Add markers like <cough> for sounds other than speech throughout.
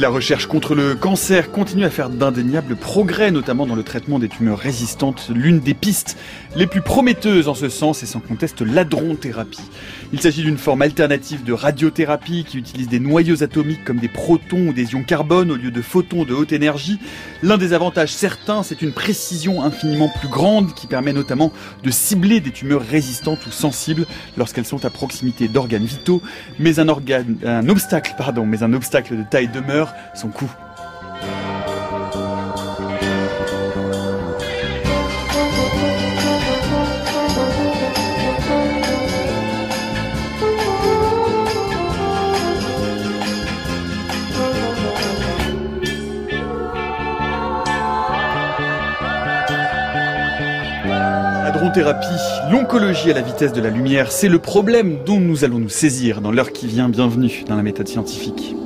La recherche contre le cancer continue à faire d'indéniables progrès, notamment dans le traitement des tumeurs résistantes, l'une des pistes les plus prometteuses en ce sens est sans conteste l'adronthérapie. Il s'agit d'une forme alternative de radiothérapie qui utilise des noyaux atomiques comme des protons ou des ions carbone au lieu de photons de haute énergie. L'un des avantages certains, c'est une précision infiniment plus grande qui permet notamment de cibler des tumeurs résistantes ou sensibles lorsqu'elles sont à proximité d'organes vitaux, mais un obstacle, mais un obstacle de taille demeure, son coût. L'oncologie à la vitesse de la lumière, c'est le problème dont nous allons nous saisir dans l'heure qui vient. Bienvenue dans la méthode scientifique.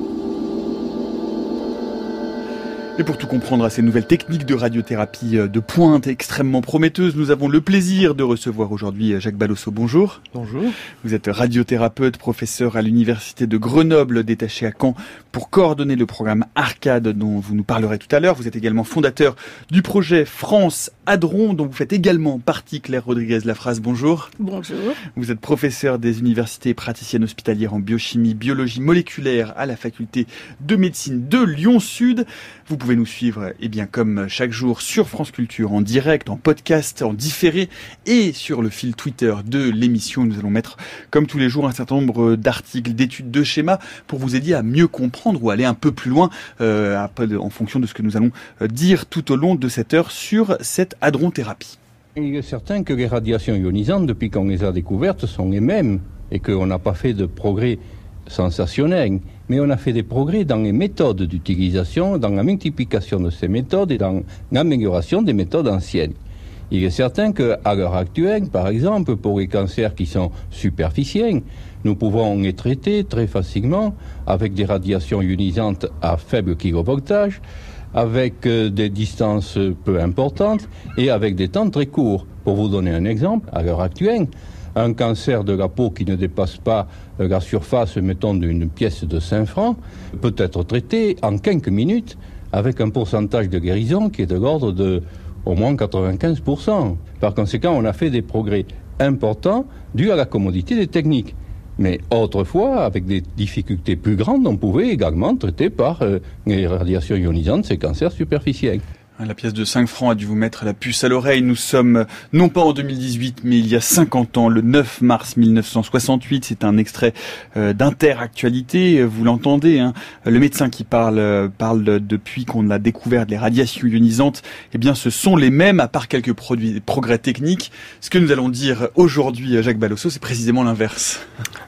Et pour tout comprendre à ces nouvelles techniques de radiothérapie euh, de pointe extrêmement prometteuses, nous avons le plaisir de recevoir aujourd'hui euh, Jacques Balosso. Bonjour. Bonjour. Vous êtes radiothérapeute, professeur à l'université de Grenoble, détaché à Caen pour coordonner le programme Arcade dont vous nous parlerez tout à l'heure. Vous êtes également fondateur du projet France Hadron dont vous faites également partie. Claire Rodriguez Lafrase, bonjour. Bonjour. Vous êtes professeur des universités praticiennes hospitalières en biochimie, biologie moléculaire à la faculté de médecine de Lyon Sud. Vous pouvez nous suivre, eh bien, comme chaque jour sur France Culture, en direct, en podcast, en différé et sur le fil Twitter de l'émission. Nous allons mettre, comme tous les jours, un certain nombre d'articles, d'études, de schémas pour vous aider à mieux comprendre ou aller un peu plus loin euh, en fonction de ce que nous allons euh, dire tout au long de cette heure sur cette hadronthérapie. Il est certain que les radiations ionisantes, depuis qu'on les a découvertes, sont les mêmes et qu'on n'a pas fait de progrès sensationnels mais on a fait des progrès dans les méthodes d'utilisation, dans la multiplication de ces méthodes et dans l'amélioration des méthodes anciennes. Il est certain qu'à l'heure actuelle, par exemple, pour les cancers qui sont superficiels, nous pouvons les traiter très facilement avec des radiations ionisantes à faible kilovoltage, avec euh, des distances peu importantes et avec des temps très courts. Pour vous donner un exemple, à l'heure actuelle, un cancer de la peau qui ne dépasse pas euh, la surface, mettons, d'une pièce de 5 francs, peut être traité en quelques minutes avec un pourcentage de guérison qui est de l'ordre de au moins 95%. Par conséquent, on a fait des progrès importants dus à la commodité des techniques. Mais autrefois, avec des difficultés plus grandes, on pouvait également traiter par euh, les radiations ionisantes ces cancers superficiels. La pièce de 5 francs a dû vous mettre la puce à l'oreille. Nous sommes non pas en 2018, mais il y a 50 ans, le 9 mars 1968. C'est un extrait euh, d'interactualité. Vous l'entendez, hein. le médecin qui parle euh, parle depuis qu'on a découvert les radiations ionisantes. Eh bien, ce sont les mêmes, à part quelques produits, progrès techniques. Ce que nous allons dire aujourd'hui, Jacques Balosso, c'est précisément l'inverse.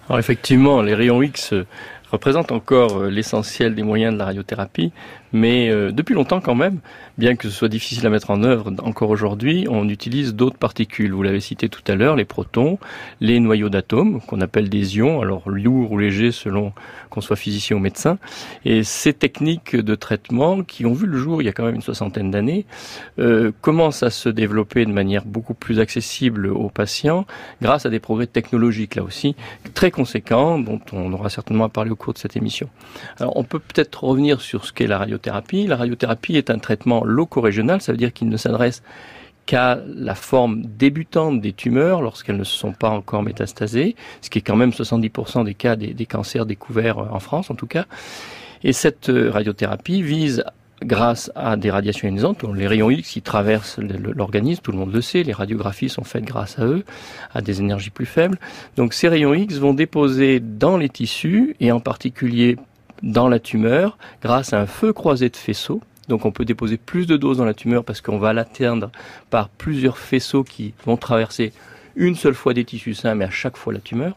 Alors effectivement, les rayons X représentent encore euh, l'essentiel des moyens de la radiothérapie, mais depuis longtemps quand même, bien que ce soit difficile à mettre en œuvre encore aujourd'hui, on utilise d'autres particules. Vous l'avez cité tout à l'heure, les protons, les noyaux d'atomes, qu'on appelle des ions, alors lourds ou légers selon qu'on soit physicien ou médecin. Et ces techniques de traitement, qui ont vu le jour il y a quand même une soixantaine d'années, euh, commencent à se développer de manière beaucoup plus accessible aux patients grâce à des progrès technologiques, là aussi, très conséquents, dont on aura certainement à parler au de cette émission. Alors, on peut peut-être revenir sur ce qu'est la radiothérapie. La radiothérapie est un traitement loco-régional, ça veut dire qu'il ne s'adresse qu'à la forme débutante des tumeurs lorsqu'elles ne se sont pas encore métastasées, ce qui est quand même 70% des cas des, cancers découverts en France en tout cas. Et cette euh, radiothérapie vise grâce à des radiations ionisantes, les rayons X qui traversent l'organisme, tout le monde le sait, les radiographies sont faites grâce à eux, à des énergies plus faibles. Donc ces rayons X vont déposer dans les tissus, et en particulier dans la tumeur, grâce à un feu croisé de faisceaux, donc on peut déposer plus de doses dans la tumeur parce qu'on va l'atteindre par plusieurs faisceaux qui vont traverser une seule fois des tissus sains, mais à chaque fois la tumeur.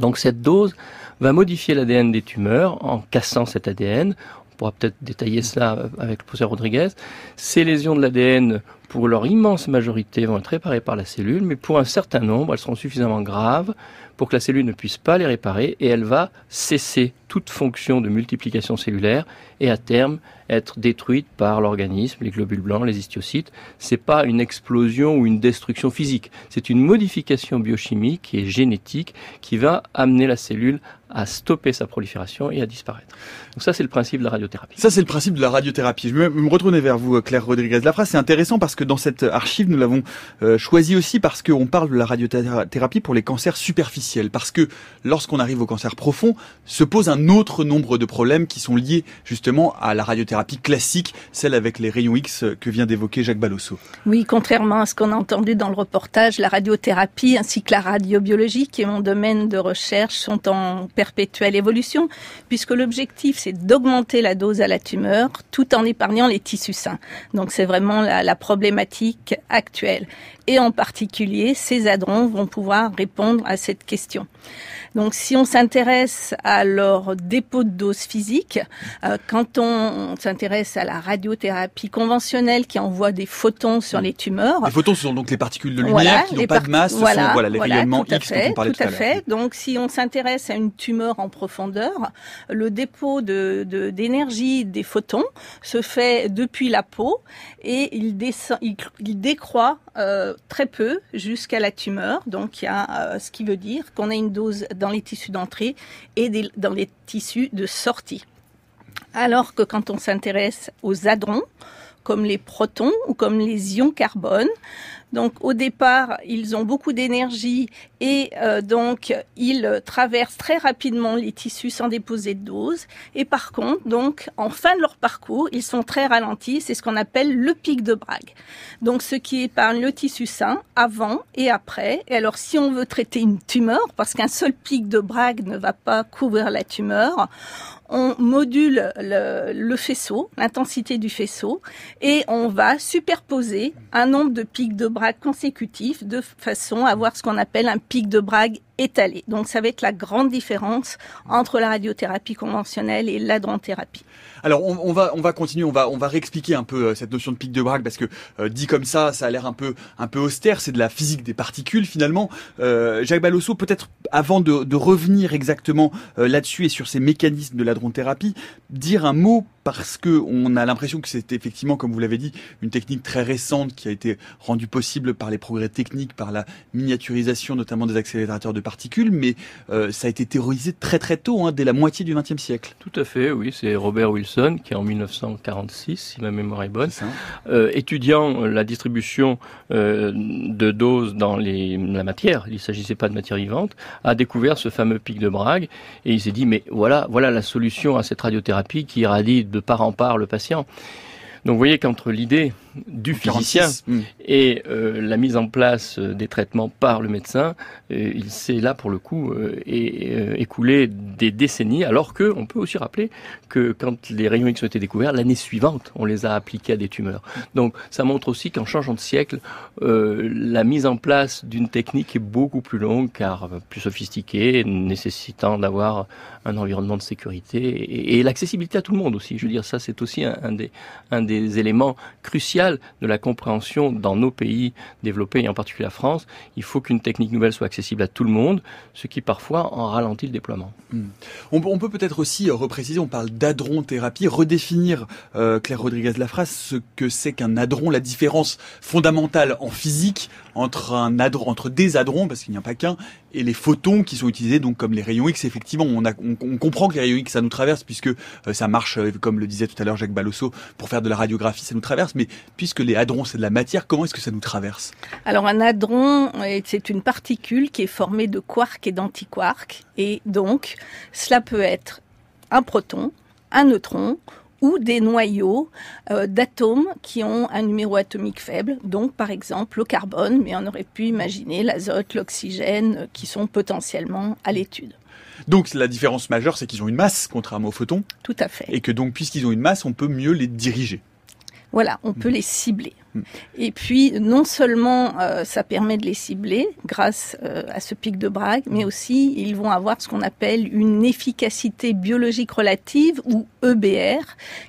Donc cette dose va modifier l'ADN des tumeurs en cassant cet ADN. Pourra peut-être détailler cela avec le professeur Rodriguez. Ces lésions de l'ADN pour leur immense majorité, vont être réparées par la cellule, mais pour un certain nombre, elles seront suffisamment graves pour que la cellule ne puisse pas les réparer et elle va cesser toute fonction de multiplication cellulaire et à terme être détruite par l'organisme, les globules blancs, les histiocytes. C'est pas une explosion ou une destruction physique, c'est une modification biochimique et génétique qui va amener la cellule à stopper sa prolifération et à disparaître. Donc ça, c'est le principe de la radiothérapie. Ça, c'est le principe de la radiothérapie. Je vais me retourner vers vous, Claire Rodriguez Lafrasse. C'est intéressant parce que dans cette archive, nous l'avons euh, choisi aussi parce qu'on parle de la radiothérapie pour les cancers superficiels. Parce que lorsqu'on arrive au cancer profond, se pose un autre nombre de problèmes qui sont liés justement à la radiothérapie classique, celle avec les rayons X que vient d'évoquer Jacques Balosso. Oui, contrairement à ce qu'on a entendu dans le reportage, la radiothérapie ainsi que la radiobiologie, qui est mon domaine de recherche, sont en perpétuelle évolution, puisque l'objectif c'est d'augmenter la dose à la tumeur tout en épargnant les tissus sains. Donc c'est vraiment la, problématique actuelle. Et en particulier, ces hadrons vont pouvoir répondre à cette question. Donc si on s'intéresse à leur dépôt de dose physique, euh, quand on s'intéresse à la radiothérapie conventionnelle qui envoie des photons sur les tumeurs. Les photons sont donc les particules de lumière qui n'ont pas de masse, ce voilà, sont voilà, les rayonnements X fait, dont on parlait tout, tout, à fait. Donc si on s'intéresse à une tumeur en profondeur, le dépôt de d'énergie des photons se fait depuis la peau et il, descend, il, il décroît euh, très peu jusqu'à la tumeur. Donc il y a euh, ce qui veut dire qu'on a une dose dans les tissus d'entrée et dans les tissus de sortie. Alors que quand on s'intéresse aux hadrons, comme les protons ou comme les ions carbone, donc au départ, ils ont beaucoup d'énergie et euh, donc ils traversent très rapidement les tissus sans déposer de dose. Et par contre, donc en fin de leur parcours, ils sont très ralentis. C'est ce qu'on appelle le pic de Bragg. Donc ce qui épargne le tissu sain avant et après. Et alors si on veut traiter une tumeur, parce qu'un seul pic de Bragg ne va pas couvrir la tumeur, on module le, faisceau, l'intensité du faisceau, et on va superposer un nombre de pics de Bragg consécutifs de façon à avoir ce qu'on appelle un pic de Bragg étalé. Donc ça va être la grande différence entre la radiothérapie conventionnelle et l'adronthérapie. Alors on, va on va continuer, on va on va réexpliquer un peu euh, cette notion de pic de Bragg parce que euh, dit comme ça, ça a l'air un peu un peu austère. C'est de la physique des particules finalement. Euh, Jacques Balosso, peut-être avant de, revenir exactement là-dessus et sur ces mécanismes de l'adronthérapie, dire un mot parce que on a l'impression que c'est effectivement, comme vous l'avez dit, une technique très récente qui a été rendue possible par les progrès techniques, par la miniaturisation notamment des accélérateurs de mais euh, ça a été théorisé très très tôt, hein, dès la moitié du XXe siècle. Tout à fait, oui, c'est Robert Wilson qui en 1946, si ma mémoire est bonne, euh, étudiant la distribution euh, de doses dans les, la matière, il ne s'agissait pas de matière vivante, a découvert ce fameux pic de Bragg et il s'est dit mais voilà, voilà la solution à cette radiothérapie qui irradie de part en part le patient. Donc vous voyez qu'entre l'idée du physicien 46, mm. et euh, la mise en place euh, des traitements par le médecin, euh, il s'est là pour le coup euh, et, euh, écoulé des décennies, alors que on peut aussi rappeler que quand les rayons X ont été découverts, l'année suivante, on les a appliqués à des tumeurs. Donc ça montre aussi qu'en changeant de siècle, la mise en place d'une technique est beaucoup plus longue, car plus sophistiquée, nécessitant d'avoir un environnement de sécurité et, et l'accessibilité à tout le monde aussi. Je veux dire, ça c'est aussi un, un, des, un des éléments cruciaux de la compréhension dans nos pays développés et en particulier la France. Il faut qu'une technique nouvelle soit accessible à tout le monde, ce qui parfois en ralentit le déploiement. Mm. On, peut peut-être aussi repréciser, on parle d'adron-thérapie, redéfinir, euh, Claire Rodriguez Lafrasse, ce que c'est qu'un hadron, la différence fondamentale en physique entre des hadrons, parce qu'il n'y a pas qu'un, et les photons qui sont utilisés donc comme les rayons X. Effectivement, on, comprend que les rayons X ça nous traverse puisque euh, ça marche, euh, comme le disait tout à l'heure Jacques Balosso, pour faire de la radiographie, ça nous traverse. Mais puisque les hadrons c'est de la matière, comment est-ce que ça nous traverse? Alors un hadron, c'est une particule qui est formée de quarks et d'antiquarks, et donc cela peut être un proton, un neutron ou des noyaux euh, d'atomes qui ont un numéro atomique faible, donc par exemple le carbone, mais on aurait pu imaginer l'azote, l'oxygène, euh, qui sont potentiellement à l'étude. Donc la différence majeure, c'est qu'ils ont une masse, contrairement aux photons. Tout à fait. Et que donc, puisqu'ils ont une masse, on peut mieux les diriger. Voilà, on peut les cibler. Et puis, non seulement euh, ça permet de les cibler grâce euh, à ce pic de Bragg, mais aussi ils vont avoir ce qu'on appelle une efficacité biologique relative ou EBR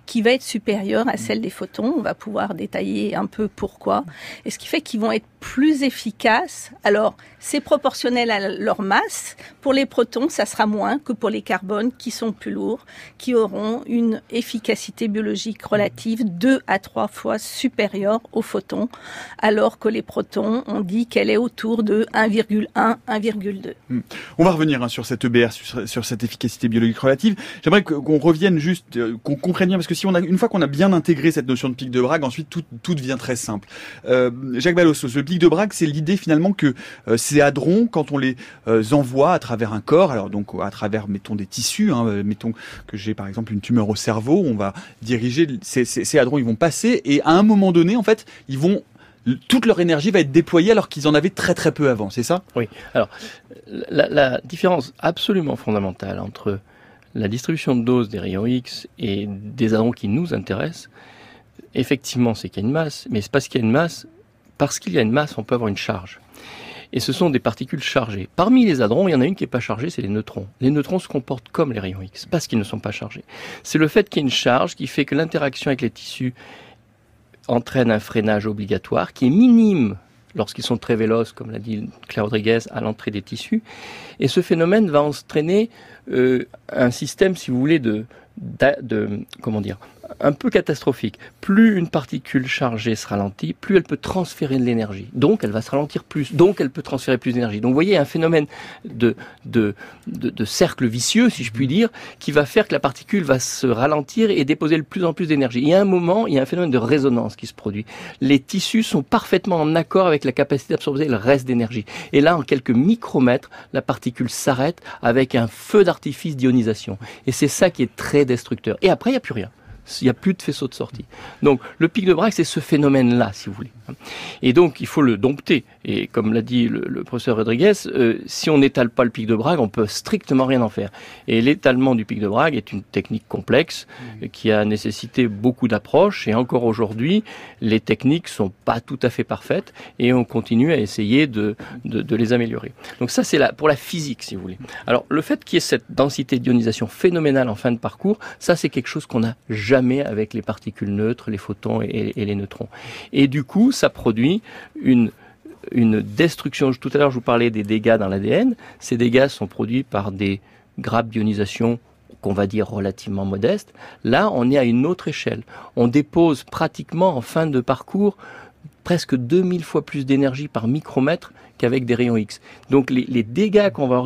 qui va être supérieure à celle des photons. On va pouvoir détailler un peu pourquoi. Et ce qui fait qu'ils vont être plus efficaces. Alors, c'est proportionnel à leur masse. Pour les protons, ça sera moins que pour les carbones qui sont plus lourds, qui auront une efficacité biologique relative deux à trois fois supérieure aux photons, alors que les protons, on dit qu'elle est autour de 1,1, 1,2. Hmm. On va revenir hein, sur cette EBR, sur, cette efficacité biologique relative. J'aimerais qu'on revienne juste, euh, qu'on comprenne bien, parce que si on a, une fois qu'on a bien intégré cette notion de pic de Bragg, ensuite tout, tout devient très simple. Euh, Jacques Balossos, le pic de Bragg, c'est l'idée finalement que euh, ces hadrons, quand on les envoie à travers un corps, alors donc à travers, mettons, des tissus, hein, mettons que j'ai par exemple une tumeur au cerveau, on va diriger ces hadrons, ils vont passer, et à un moment donné, en fait, toute leur énergie va être déployée alors qu'ils en avaient très très peu avant, c'est ça? Oui. Alors, la, différence absolument fondamentale entre la distribution de doses des rayons X et des hadrons qui nous intéressent, effectivement, c'est qu'il y a une masse, mais c'est parce qu'il y a une masse, parce qu'il y a une masse, on peut avoir une charge. Et ce sont des particules chargées. Parmi les hadrons, il y en a une qui n'est pas chargée, c'est les neutrons. Les neutrons se comportent comme les rayons X, parce qu'ils ne sont pas chargés. C'est le fait qu'il y ait une charge qui fait que l'interaction avec les tissus entraîne un freinage obligatoire qui est minime lorsqu'ils sont très véloces, comme l'a dit Claire Rodriguez, à l'entrée des tissus. Et ce phénomène va entraîner euh, un système, si vous voulez, de, de comment dire, un peu catastrophique. Plus une particule chargée se ralentit, plus elle peut transférer de l'énergie. Donc elle va se ralentir plus. Donc elle peut transférer plus d'énergie. Donc vous voyez un phénomène de, de, de, cercle vicieux, si je puis dire, qui va faire que la particule va se ralentir et déposer de plus en plus d'énergie. Il y a un moment, il y a un phénomène de résonance qui se produit. Les tissus sont parfaitement en accord avec la capacité d'absorber le reste d'énergie. Et là, en quelques micromètres, la particule s'arrête avec un feu d'artifice d'ionisation. Et c'est ça qui est très destructeur. Et après, il n'y a plus rien il n'y a plus de faisceau de sortie. Donc le pic de Bragg, c'est ce phénomène-là, si vous voulez. Et donc il faut le dompter. Et comme l'a dit le, professeur Rodriguez, euh, si on n'étale pas le pic de Bragg, on peut strictement rien en faire. Et l'étalement du pic de Bragg est une technique complexe mmh. qui a nécessité beaucoup d'approches. Et encore aujourd'hui, les techniques sont pas tout à fait parfaites et on continue à essayer de, de, de les améliorer. Donc ça, c'est pour la physique, si vous voulez. Alors le fait qu'il y ait cette densité d'ionisation phénoménale en fin de parcours, ça c'est quelque chose qu'on n'a jamais avec les particules neutres, les photons et, et les neutrons. Et du coup, ça produit une une destruction. Tout à l'heure, je vous parlais des dégâts dans l'ADN. Ces dégâts sont produits par des grappes d'ionisation qu'on va dire relativement modestes. Là, on est à une autre échelle. On dépose pratiquement en fin de parcours presque 2000 fois plus d'énergie par micromètre qu'avec des rayons X. Donc les, les dégâts qu'on va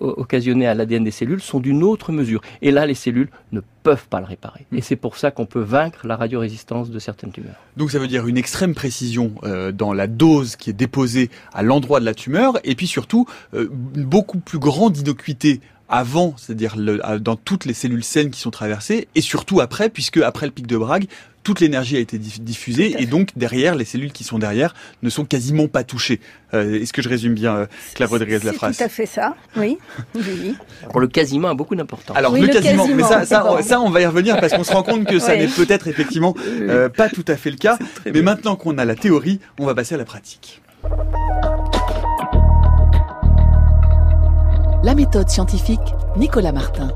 occasionner à l'ADN des cellules sont d'une autre mesure. Et là, les cellules ne peuvent pas le réparer. Et c'est pour ça qu'on peut vaincre la radiorésistance de certaines tumeurs. Donc ça veut dire une extrême précision euh, dans la dose qui est déposée à l'endroit de la tumeur, et puis surtout euh, une beaucoup plus grande innocuité avant, c'est-à-dire dans toutes les cellules saines qui sont traversées, et surtout après, puisque après le pic de Bragg, toute l'énergie a été diffusée et donc derrière, les cellules qui sont derrière ne sont quasiment pas touchées. Euh, est-ce que je résume bien, euh, Claire Rodriguez, la phrase C'est tout à fait ça, oui. <laughs> le quasiment a beaucoup d'importance. Alors le, quasiment, mais ça, ça, on va y revenir parce qu'on se rend compte que ça n'est peut-être effectivement euh, pas tout à fait le cas. Mais maintenant qu'on a la théorie, on va passer à la pratique. La méthode scientifique, Nicolas Martin.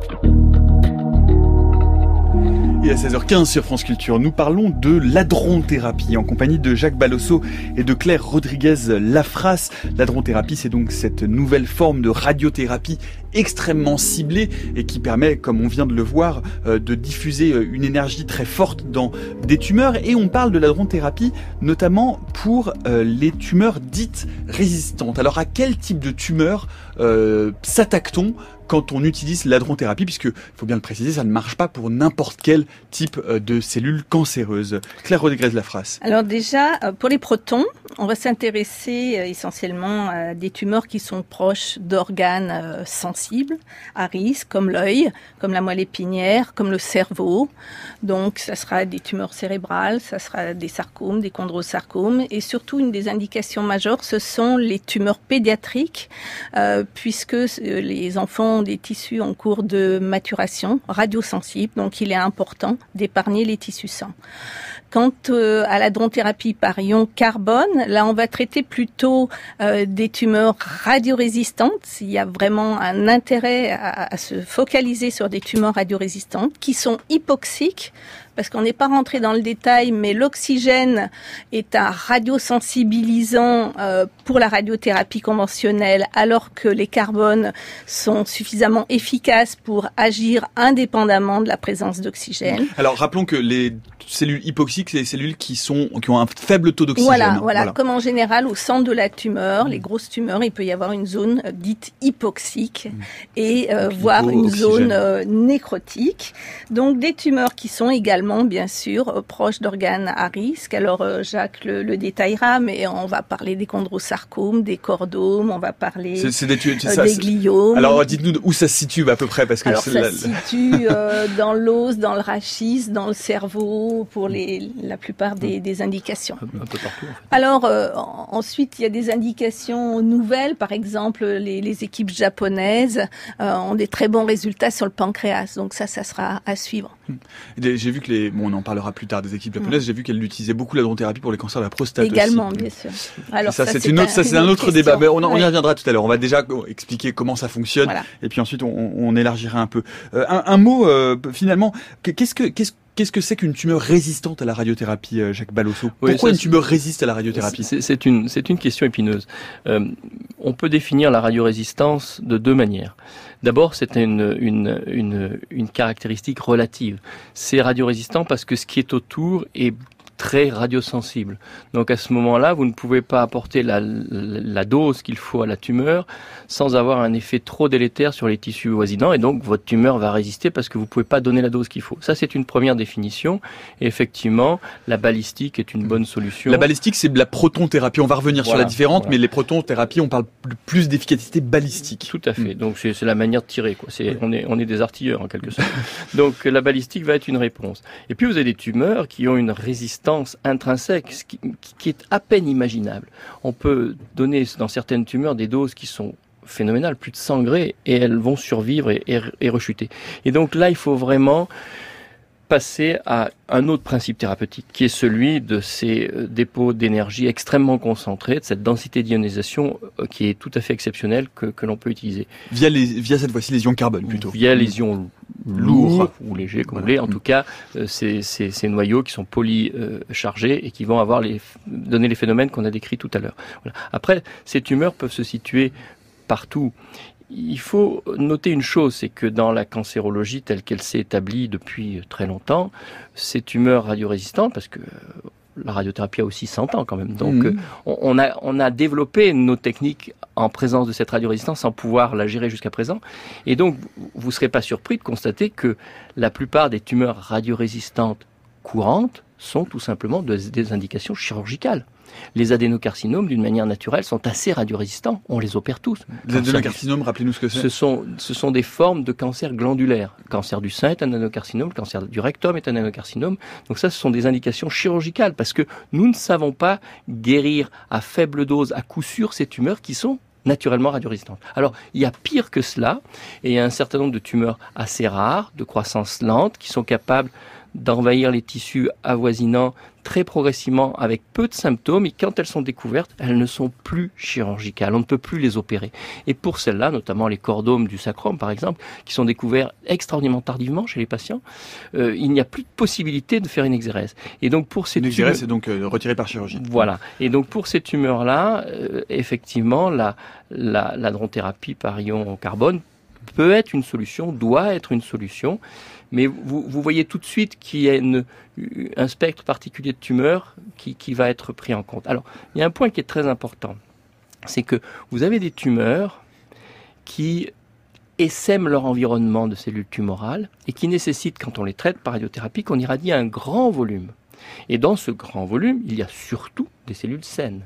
Et à 16h15 sur France Culture, nous parlons de l'adronthérapie en compagnie de Jacques Balosso et de Claire Rodriguez Lafras. L'adronthérapie, c'est donc cette nouvelle forme de radiothérapie extrêmement ciblée et qui permet, comme on vient de le voir, euh, de diffuser euh, une énergie très forte dans des tumeurs. Et on parle de l'adronthérapie notamment pour euh, les tumeurs dites résistantes. Alors à quel type de tumeur s'attaque-t-on quand on utilise l'adronthérapie, puisque, il faut bien le préciser, ça ne marche pas pour n'importe quel type euh, de cellules cancéreuses. Claire Rodriguez Lafrasse. Alors déjà, euh, pour les protons, on va s'intéresser euh, essentiellement à des tumeurs qui sont proches d'organes à risque, comme l'œil, comme la moelle épinière, comme le cerveau. Donc, ça sera des tumeurs cérébrales, ça sera des sarcomes, des chondrosarcomes, et surtout une des indications majeures, ce sont les tumeurs pédiatriques, puisque les enfants sont des tissus en cours de maturation, radiosensibles, donc il est important d'épargner les tissus sains. Quant euh, à la dronthérapie par ion carbone, là on va traiter plutôt euh, des tumeurs radiorésistantes. Il y a vraiment un intérêt à, à se focaliser sur des tumeurs radiorésistantes qui sont hypoxiques parce qu'on n'est pas rentré dans le détail, mais l'oxygène est un radiosensibilisant euh, pour la radiothérapie conventionnelle, alors que les carbones sont suffisamment efficaces pour agir indépendamment de la présence d'oxygène. Alors rappelons que les cellules hypoxiques, c'est les cellules qui sont qui ont un faible taux d'oxygène. Voilà, voilà, Comme en général au centre de la tumeur, les grosses tumeurs, il peut y avoir une zone euh, dite hypoxique mm. et euh, voire une zone euh, nécrotique. Donc des tumeurs qui sont également bien sûr proches d'organes à risque. Alors Jacques le, détaillera, mais on va parler des chondrosarcomes, des chordomes, on va parler des, des gliomes. Alors dites-nous où ça se situe à peu près parce que Alors, ça se situe dans l'os, dans le rachis, dans le cerveau pour les, la plupart des, des indications. Un peu partout. Alors euh, ensuite, il y a des indications nouvelles. Par exemple, les, les équipes japonaises euh, ont des très bons résultats sur le pancréas. Donc ça, ça sera à suivre. J'ai vu que les, bon, on en parlera plus tard des équipes japonaises. J'ai vu qu'elles utilisaient beaucoup la thérapie pour les cancers de la prostate. Également, aussi. bien sûr. Alors ça, c'est une autre, ça c'est un autre débat. Mais on, on y reviendra tout à l'heure. On va déjà expliquer comment ça fonctionne, voilà. et puis ensuite on, on élargira un peu. Euh, un, un, mot finalement. Qu'est-ce que qu'est-ce Qu'est-ce que c'est qu'une tumeur résistante à la radiothérapie, euh, Jacques Balosso? Pourquoi une tumeur résiste à la radiothérapie? C'est une, une question épineuse. Euh, on peut définir la radiorésistance de deux manières. D'abord, c'est une, une, une, une caractéristique relative. C'est radiorésistant parce que ce qui est autour est très radiosensible. Donc à ce moment-là, vous ne pouvez pas apporter la, la, dose qu'il faut à la tumeur sans avoir un effet trop délétère sur les tissus voisinants et donc votre tumeur va résister parce que vous ne pouvez pas donner la dose qu'il faut. Ça c'est une première définition et effectivement la balistique est une bonne solution. La balistique c'est de la protonthérapie, on va revenir voilà, sur la différente voilà. mais les protonthérapies on parle plus d'efficacité balistique. Tout à fait. Mm. Donc c'est la manière de tirer quoi. C'est oui. on est on est des artilleurs en quelque sorte. <laughs> donc la balistique va être une réponse. Et puis vous avez des tumeurs qui ont une résistance intrinsèque, qui, qui est à peine imaginable. On peut donner dans certaines tumeurs des doses qui sont phénoménales, plus de 100 degrés, et elles vont survivre et rechuter. Et donc là, il faut vraiment passer à un autre principe thérapeutique, qui est celui de ces euh, dépôts d'énergie extrêmement concentrés, de cette densité d'ionisation euh, qui est tout à fait exceptionnelle que, que l'on peut utiliser. Via, les, via cette fois-ci les ions carbone plutôt. Via les ions lourds ou légers, comme voilà. vous voulez. En tout cas, euh, ces, ces, ces, noyaux qui sont polychargés et qui vont avoir les, donner les phénomènes qu'on a décrits tout à l'heure. Voilà. Après, ces tumeurs peuvent se situer partout il faut noter une chose, c'est que dans la cancérologie telle qu'elle s'est établie depuis très longtemps, ces tumeurs radiorésistantes, parce que la radiothérapie a aussi 100 ans quand même, donc mmh. on, a, on a développé nos techniques en présence de cette radiorésistance sans pouvoir la gérer jusqu'à présent. Et donc, vous ne serez pas surpris de constater que la plupart des tumeurs radiorésistantes courantes sont tout simplement des indications chirurgicales. Les adénocarcinomes, d'une manière naturelle, sont assez radiorésistants. On les opère tous. Les adénocarcinomes, rappelez-nous ce que c'est. Ce sont, ce sont des formes de cancer glandulaire. Le cancer du sein est un adénocarcinome, le cancer du rectum est un adénocarcinome. Donc ça, ce sont des indications chirurgicales parce que nous ne savons pas guérir à faible dose, à coup sûr, ces tumeurs qui sont naturellement radiorésistantes. Alors, il y a pire que cela, et il y a un certain nombre de tumeurs assez rares, de croissance lente, qui sont capables d'envahir les tissus avoisinants très progressivement avec peu de symptômes et quand elles sont découvertes, elles ne sont plus chirurgicales, on ne peut plus les opérer. Et pour celles-là, notamment les cordomes du sacrum par exemple, qui sont découverts extraordinairement tardivement chez les patients, euh, il n'y a plus de possibilité de faire une exérèse. Et donc pour ces une exérèse, c'est donc euh, retiré par chirurgie. Voilà. Et donc pour ces tumeurs-là, euh, effectivement, la, la, la dronthérapie par ion carbone peut être une solution, doit être une solution mais vous, voyez tout de suite qu'il y a un spectre particulier de tumeurs qui, qui va être pris en compte. Alors, il y a un point qui est très important, c'est que vous avez des tumeurs qui essaiment leur environnement de cellules tumorales et qui nécessitent, quand on les traite par radiothérapie, qu'on irradie un grand volume. Et dans ce grand volume, il y a surtout des cellules saines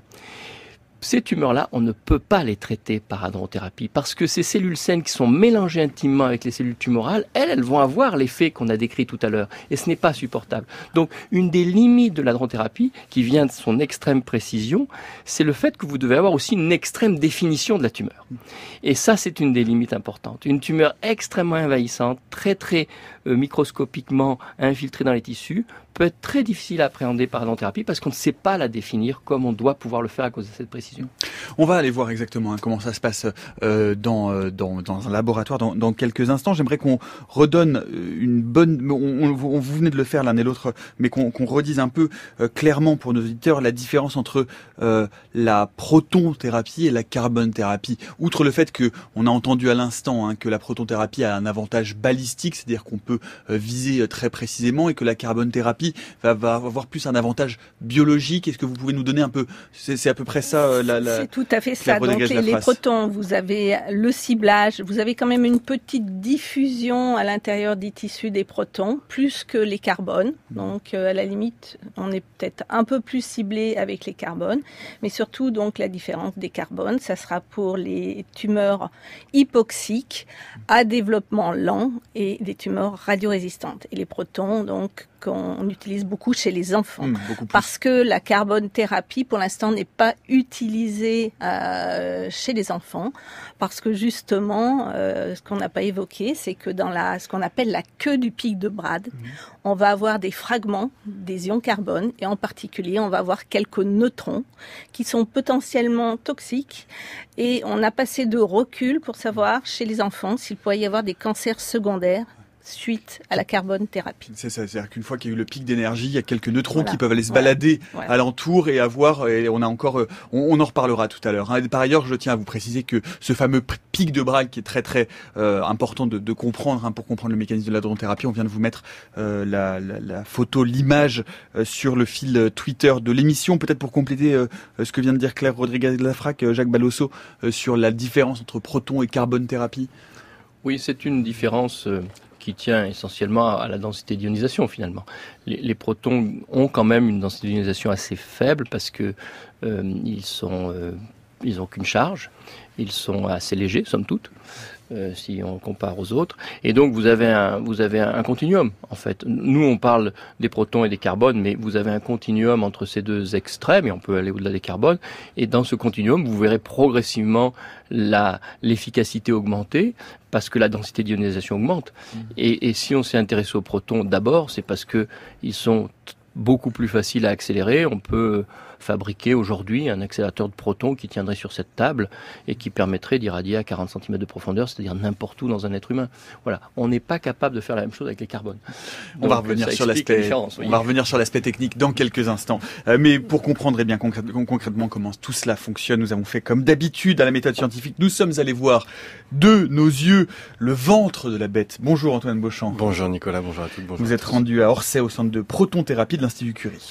ces tumeurs-là, on ne peut pas les traiter par adrothérapie parce que ces cellules saines qui sont mélangées intimement avec les cellules tumorales, elles, elles vont avoir l'effet qu'on a décrit tout à l'heure et ce n'est pas supportable. Donc, une des limites de l'adrothérapie, qui vient de son extrême précision, c'est le fait que vous devez avoir aussi une extrême définition de la tumeur. Et ça, c'est une des limites importantes. Une tumeur extrêmement envahissante, très très euh, microscopiquement infiltrée dans les tissus, peut être très difficile à appréhender par la thérapie parce qu'on ne sait pas la définir comme on doit pouvoir le faire à cause de cette précision. On va aller voir exactement hein, comment ça se passe euh, dans, euh, dans, un laboratoire dans, quelques instants. J'aimerais qu'on redonne euh, une bonne... On, vous venez de le faire l'un et l'autre, mais qu'on redise un peu euh, clairement pour nos auditeurs la différence entre la proton-thérapie et la carbone-thérapie. Outre le fait que on a entendu à l'instant hein, que la proton-thérapie a un avantage balistique, c'est-à-dire qu'on peut viser très précisément, et que la carbone-thérapie va, avoir plus un avantage biologique. Est-ce que vous pouvez nous donner un peu, c'est à peu près ça euh, la, C'est tout à fait ça. Donc les, les, protons, vous avez le ciblage, vous avez quand même une petite diffusion à l'intérieur des tissus des protons, plus que les carbones. Donc euh, à la limite, on est peut-être un peu plus ciblé avec les carbones, mais surtout donc la différence des carbones, ça sera pour les tumeurs hypoxiques à développement lent et des tumeurs radiorésistantes. Et les protons donc qu'on utilise beaucoup chez les enfants. Mmh, parce que la carbone thérapie, pour l'instant, n'est pas utilisée euh, chez les enfants. Parce que justement, euh, ce qu'on n'a pas évoqué, c'est que dans la, ce qu'on appelle la queue du pic de Brad, mmh. on va avoir des fragments des ions carbone et en particulier, on va avoir quelques neutrons qui sont potentiellement toxiques et on a passé de recul pour savoir chez les enfants s'il pourrait y avoir des cancers secondaires suite à la carbone thérapie. C'est ça, c'est-à-dire qu'une fois qu'il y a eu le pic d'énergie, il y a quelques neutrons qui peuvent aller se balader alentour et avoir, et on a encore, euh, on, en reparlera tout à l'heure. Hein. Par ailleurs, je tiens à vous préciser que ce fameux pic de Bragg qui est très très euh, important de, de comprendre hein, pour comprendre le mécanisme de la thérapie, on vient de vous mettre euh, la, la, la, photo, l'image sur le fil Twitter de l'émission, peut-être pour compléter ce que vient de dire Claire Rodriguez de Jacques Balosso, sur la différence entre proton et carbone thérapie. Oui, c'est une différence qui tient essentiellement à la densité d'ionisation finalement. Les, protons ont quand même une densité d'ionisation assez faible parce que euh, ils sont euh, n'ont qu'une charge, ils sont assez légers somme toute. Euh, si on compare aux autres. Et donc vous avez un vous avez un continuum en fait. Nous on parle des protons et des carbones, mais vous avez un continuum entre ces deux extrêmes et on peut aller au-delà des carbones. Et dans ce continuum, vous verrez progressivement la l'efficacité augmenter parce que la densité d'ionisation augmente. Mmh. Et, et si on s'est intéressé aux protons d'abord, c'est parce que ils sont beaucoup plus faciles à accélérer. On peut fabriquer aujourd'hui un accélérateur de protons qui tiendrait sur cette table et qui permettrait d'irradier à 40 cm de profondeur, c'est-à-dire n'importe où dans un être humain. Voilà, on n'est pas capable de faire la même chose avec les carbones. On va revenir sur l'aspect. On va revenir sur l'aspect technique dans quelques instants. Euh, mais pour comprendre eh bien concrètement comment tout cela fonctionne, nous avons fait comme d'habitude à la méthode scientifique. Nous sommes allés voir de nos yeux le ventre de la bête. Bonjour Antoine Beauchamp. Bonjour Nicolas. Bonjour à toutes. Bonjour Vous êtes rendu à Orsay au centre de protonthérapie de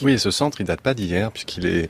Oui, ce centre il date pas d'hier puisqu'il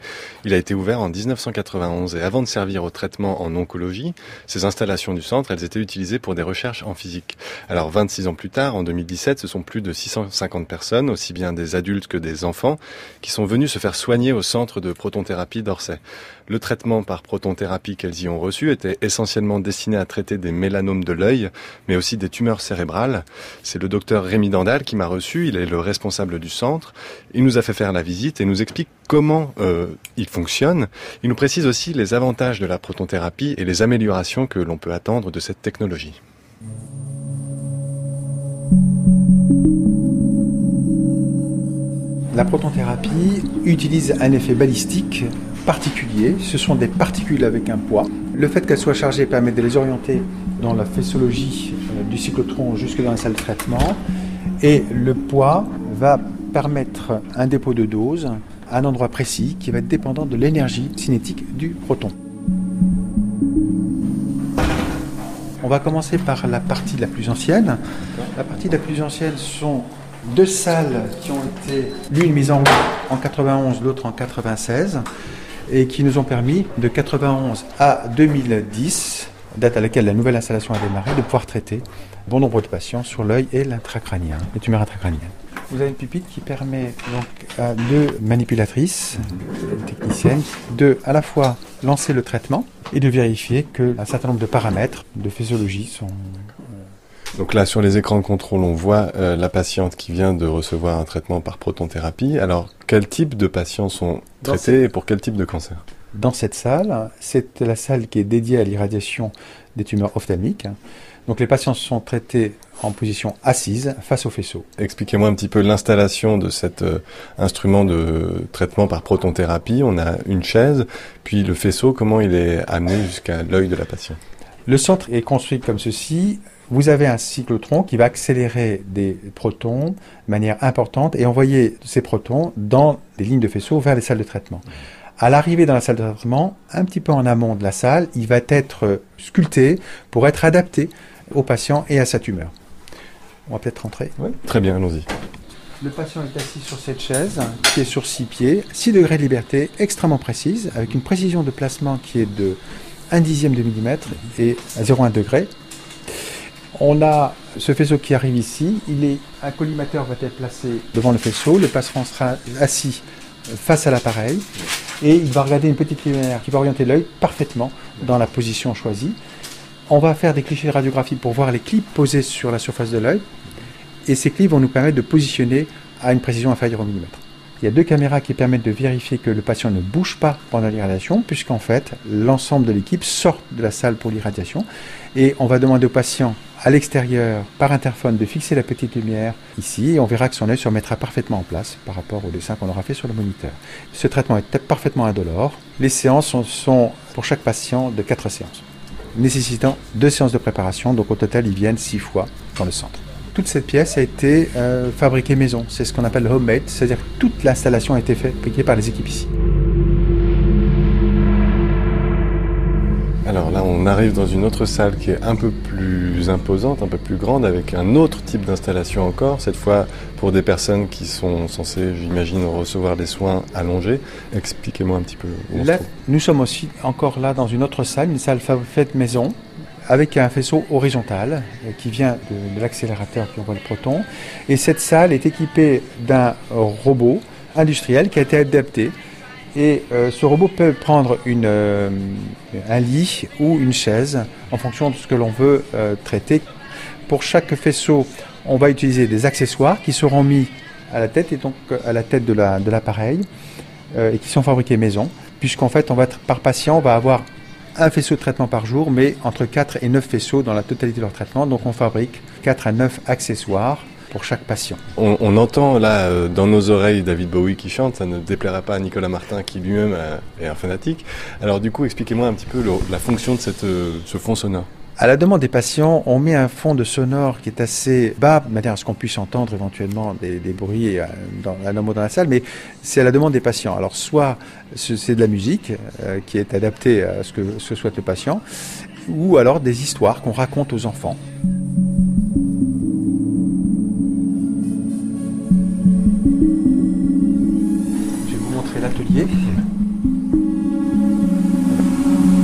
a été ouvert en 1991 et avant de servir au traitement en oncologie, ces installations du centre, elles étaient utilisées pour des recherches en physique. Alors 26 ans plus tard, en 2017, ce sont plus de 650 personnes, aussi bien des adultes que des enfants, qui sont venus se faire soigner au centre de protonthérapie d'Orsay. Le traitement par protonthérapie qu'elles y ont reçu était essentiellement destiné à traiter des mélanomes de l'œil, mais aussi des tumeurs cérébrales. C'est le docteur Rémi Dandal qui m'a reçu, il est le responsable du centre. Il nous a fait faire la visite et nous explique comment euh, il fonctionne. Il nous précise aussi les avantages de la protonthérapie et les améliorations que l'on peut attendre de cette technologie. La protonthérapie utilise un effet balistique particulier. Ce sont des particules avec un poids. Le fait qu'elles soient chargées permet de les orienter dans la faissologie euh, du cyclotron jusque dans la salle de traitement. Et le poids va permettre un dépôt de dose à un endroit précis qui va être dépendant de l'énergie cinétique du proton. On va commencer par la partie la plus ancienne. La partie la plus ancienne sont deux salles qui ont été l'une mise en route en 91, l'autre en 96 et qui nous ont permis de 91 à 2010, date à laquelle la nouvelle installation a démarré, de pouvoir traiter bon nombre de patients sur l'œil et l'intracrânien, les tumeurs intracrâniennes. vous avez une pupitre qui permet donc à deux manipulatrices, une technicienne, de à la fois lancer le traitement et de vérifier que un certain nombre de paramètres de physiologie sont Donc là, sur les écrans de contrôle, on voit euh, la patiente qui vient de recevoir un traitement par protonthérapie. Alors, quel type de patients sont traités et pour quel type de cancer? Dans cette salle. C'est la salle qui est dédiée à l'irradiation des tumeurs ophtalmiques. Donc les patients sont traités en position assise face au faisceau. Expliquez-moi un petit peu l'installation de cet euh, instrument de traitement par protonthérapie. On a une chaise, puis le faisceau, comment il est amené jusqu'à l'œil de la patiente? Le centre est construit comme ceci. Vous avez un cyclotron qui va accélérer des protons de manière importante et envoyer ces protons dans des lignes de faisceau vers les salles de traitement. À l'arrivée dans la salle de traitement, un petit peu en amont de la salle, il va être sculpté pour être adapté au patient et à sa tumeur. On va peut-être rentrer. Oui. Très bien, allons-y. Le patient est assis sur cette chaise qui est sur 6 pieds, 6 degrés de liberté extrêmement précise, avec une précision de placement qui est de 1 dixième de millimètre et à 0,1 degré. On a ce faisceau qui arrive ici. Il est, un collimateur va être placé devant le faisceau. Le patient sera assis face à l'appareil et il va regarder une petite lumière qui va orienter l'œil parfaitement dans la position choisie. On va faire des clichés de radiographie pour voir les clips posés sur la surface de l'œil et ces clips vont nous permettre de positionner à une précision inférieure au millimètre. Il y a deux caméras qui permettent de vérifier que le patient ne bouge pas pendant l'irradiation, puisqu'en fait, l'ensemble de l'équipe sort de la salle pour l'irradiation. Et on va demander au patient à l'extérieur, par interphone, de fixer la petite lumière ici, et on verra que son œil se remettra parfaitement en place par rapport au dessin qu'on aura fait sur le moniteur. Ce traitement est parfaitement indolore. Les séances sont, pour chaque patient de 4 séances, nécessitant deux séances de préparation, donc au total, ils viennent 6 fois dans le centre. Toute cette pièce a été euh, fabriquée maison, c'est ce qu'on appelle le homemade, c'est-à-dire que toute l'installation a été fabriquée par les équipes ici. Alors là, on arrive dans une autre salle qui est un peu plus imposante, un peu plus grande, avec un autre type d'installation encore, cette fois pour des personnes qui sont censées, j'imagine, recevoir des soins allongés. Expliquez-moi un petit peu. Où Là, nous sommes aussi encore là dans une autre salle, une salle fa- faite maison, avec un faisceau horizontal euh, qui vient de, de l'accélérateur qui envoie le proton. Et cette salle est équipée d'un robot industriel qui a été adapté. Et euh, ce robot peut prendre euh, un lit ou une chaise en fonction de ce que l'on veut euh, traiter. Pour chaque faisceau, on va utiliser des accessoires qui seront mis à la tête et donc à la tête de la- de l'appareil et qui sont fabriqués maison, puisqu'en fait, on va par patient, on va avoir un faisceau de traitement par jour, mais entre 4 et 9 faisceaux dans la totalité de leur traitement. Donc, on fabrique 4 à 9 accessoires pour chaque patient. On, on entend là euh, dans nos oreilles David Bowie qui chante, ça ne déplaira pas à Nicolas Martin qui lui-même est un fanatique. Alors du coup, expliquez-moi un petit peu le- la fonction de cette, euh, ce fond sonore. À la demande des patients, on met un fond de sonore qui est assez bas, de manière à ce qu'on puisse entendre éventuellement des, des bruits euh, dans, dans la salle, mais c'est à la demande des patients. Alors, soit ce- c'est de la musique euh, qui est adaptée à ce que, ce que souhaite le patient, ou alors des histoires qu'on raconte aux enfants.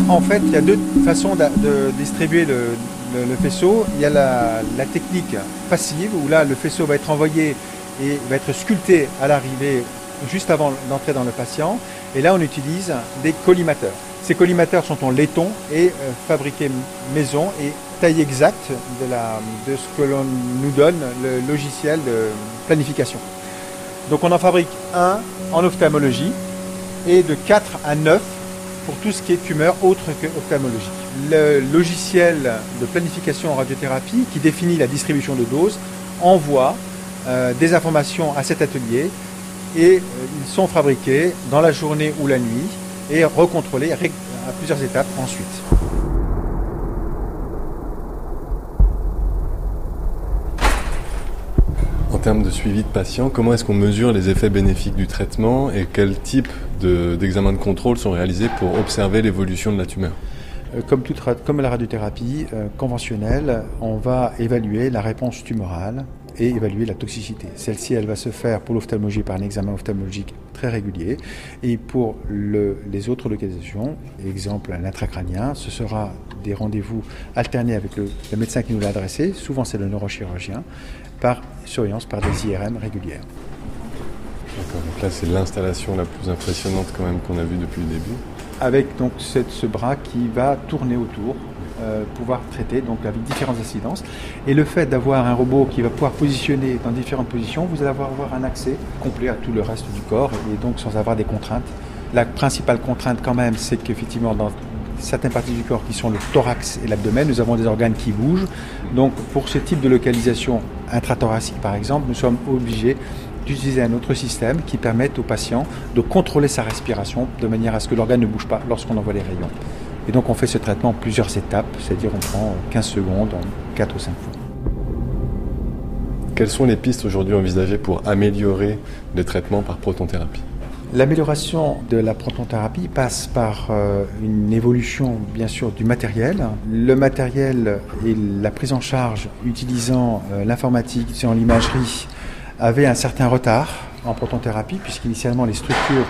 En fait, il y a deux façons de distribuer le, faisceau. Il y a la, technique passive, où là, le faisceau va être envoyé et va être sculpté à l'arrivée, juste avant d'entrer dans le patient. Et là, on utilise des collimateurs. Ces collimateurs sont en laiton et euh, fabriqués maison et taille exacte de, de ce que l'on nous donne, le logiciel de planification. Donc on en fabrique un en ophtalmologie et de 4 à 9 pour tout ce qui est tumeur autre que ophtalmologique. Le logiciel de planification en radiothérapie qui définit la distribution de doses envoie euh, des informations à cet atelier et euh, ils sont fabriqués dans la journée ou la nuit et recontrôlés à plusieurs étapes ensuite. Termes de suivi de patients, comment est-ce qu'on mesure les effets bénéfiques du traitement et quel type de- d'examens de, contrôle sont réalisés pour observer l'évolution de la tumeur? Euh, Comme, toute comme la radiothérapie euh, conventionnelle, on va évaluer la réponse tumorale et évaluer la toxicité. Celle-ci, elle va se faire pour l'ophtalmologie par un examen ophtalmologique très régulier. Et pour les autres localisations, exemple l'intracrânien, ce sera des rendez-vous alternés avec le, médecin qui nous l'a adressé, souvent c'est le neurochirurgien, par surveillance par des IRM régulières. D'accord, donc là c'est l'installation la plus impressionnante quand même qu'on a vue depuis le début. Avec donc ce bras qui va tourner autour euh, pouvoir traiter donc avec différentes incidences. Et le fait d'avoir un robot qui va pouvoir positionner dans différentes positions, vous allez avoir, avoir un accès complet à tout le reste du corps et donc sans avoir des contraintes. La principale contrainte quand même, c'est qu'effectivement dans certaines parties du corps qui sont le thorax et l'abdomen, nous avons des organes qui bougent. Donc pour ce type de localisation intrathoracique par exemple, nous sommes obligés d'utiliser un autre système qui permette au patient de contrôler sa respiration de manière à ce que l'organe ne bouge pas lorsqu'on envoie les rayons. Et donc on fait ce traitement en plusieurs étapes, c'est-à-dire on prend 15 secondes en 4 ou 5 fois. Quelles sont les pistes aujourd'hui envisagées pour améliorer le traitement par protonthérapie? L'amélioration de la protonthérapie passe par euh, une évolution bien sûr du matériel. Le matériel et la prise en charge utilisant euh, l'informatique, utilisant l'imagerie avaient un certain retard en protonthérapie puisqu'initialement les structures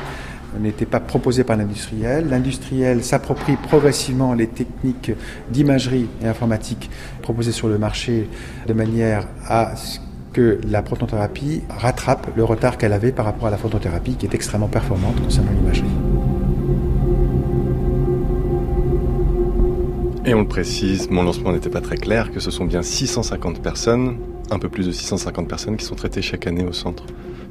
n'était pas proposé par l'industriel. L'industriel s'approprie progressivement les techniques d'imagerie et informatique proposées sur le marché de manière à ce que la protothérapie rattrape le retard qu'elle avait par rapport à la photothérapie qui est extrêmement performante concernant l'imagerie. Et on le précise, mon lancement n'était pas très clair, que ce sont bien 650 personnes, un peu plus de 650 personnes qui sont traitées chaque année au centre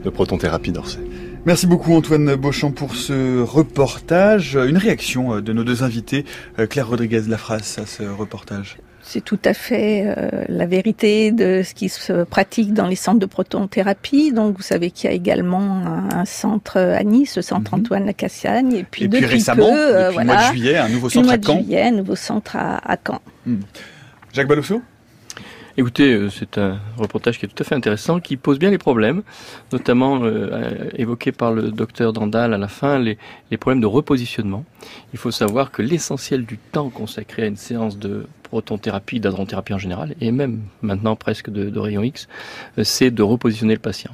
de protonthérapie d'Orsay. Merci beaucoup Antoine Beauchamp pour ce reportage. Une réaction euh, de nos deux invités, euh, Claire Rodriguez Lafras, à ce reportage. C'est tout à fait euh, la vérité de ce qui se pratique dans les centres de protonthérapie. Donc, vous savez qu'il y a également un, centre à Nice, le centre mhm. Antoine Lacassagne. Et puis, depuis récemment, depuis le mois de juillet, un nouveau centre à Caen. Juillet, un nouveau centre à, Caen. Hmm. Jacques Balosso Écoutez, euh, c'est un reportage qui est tout à fait intéressant, qui pose bien les problèmes, notamment euh, évoqués par le docteur Dandal à la fin, les, problèmes de repositionnement. Il faut savoir que l'essentiel du temps consacré à une séance de protonthérapie, d'adronthérapie en général, et même maintenant presque de, de rayon X, euh, c'est de repositionner le patient.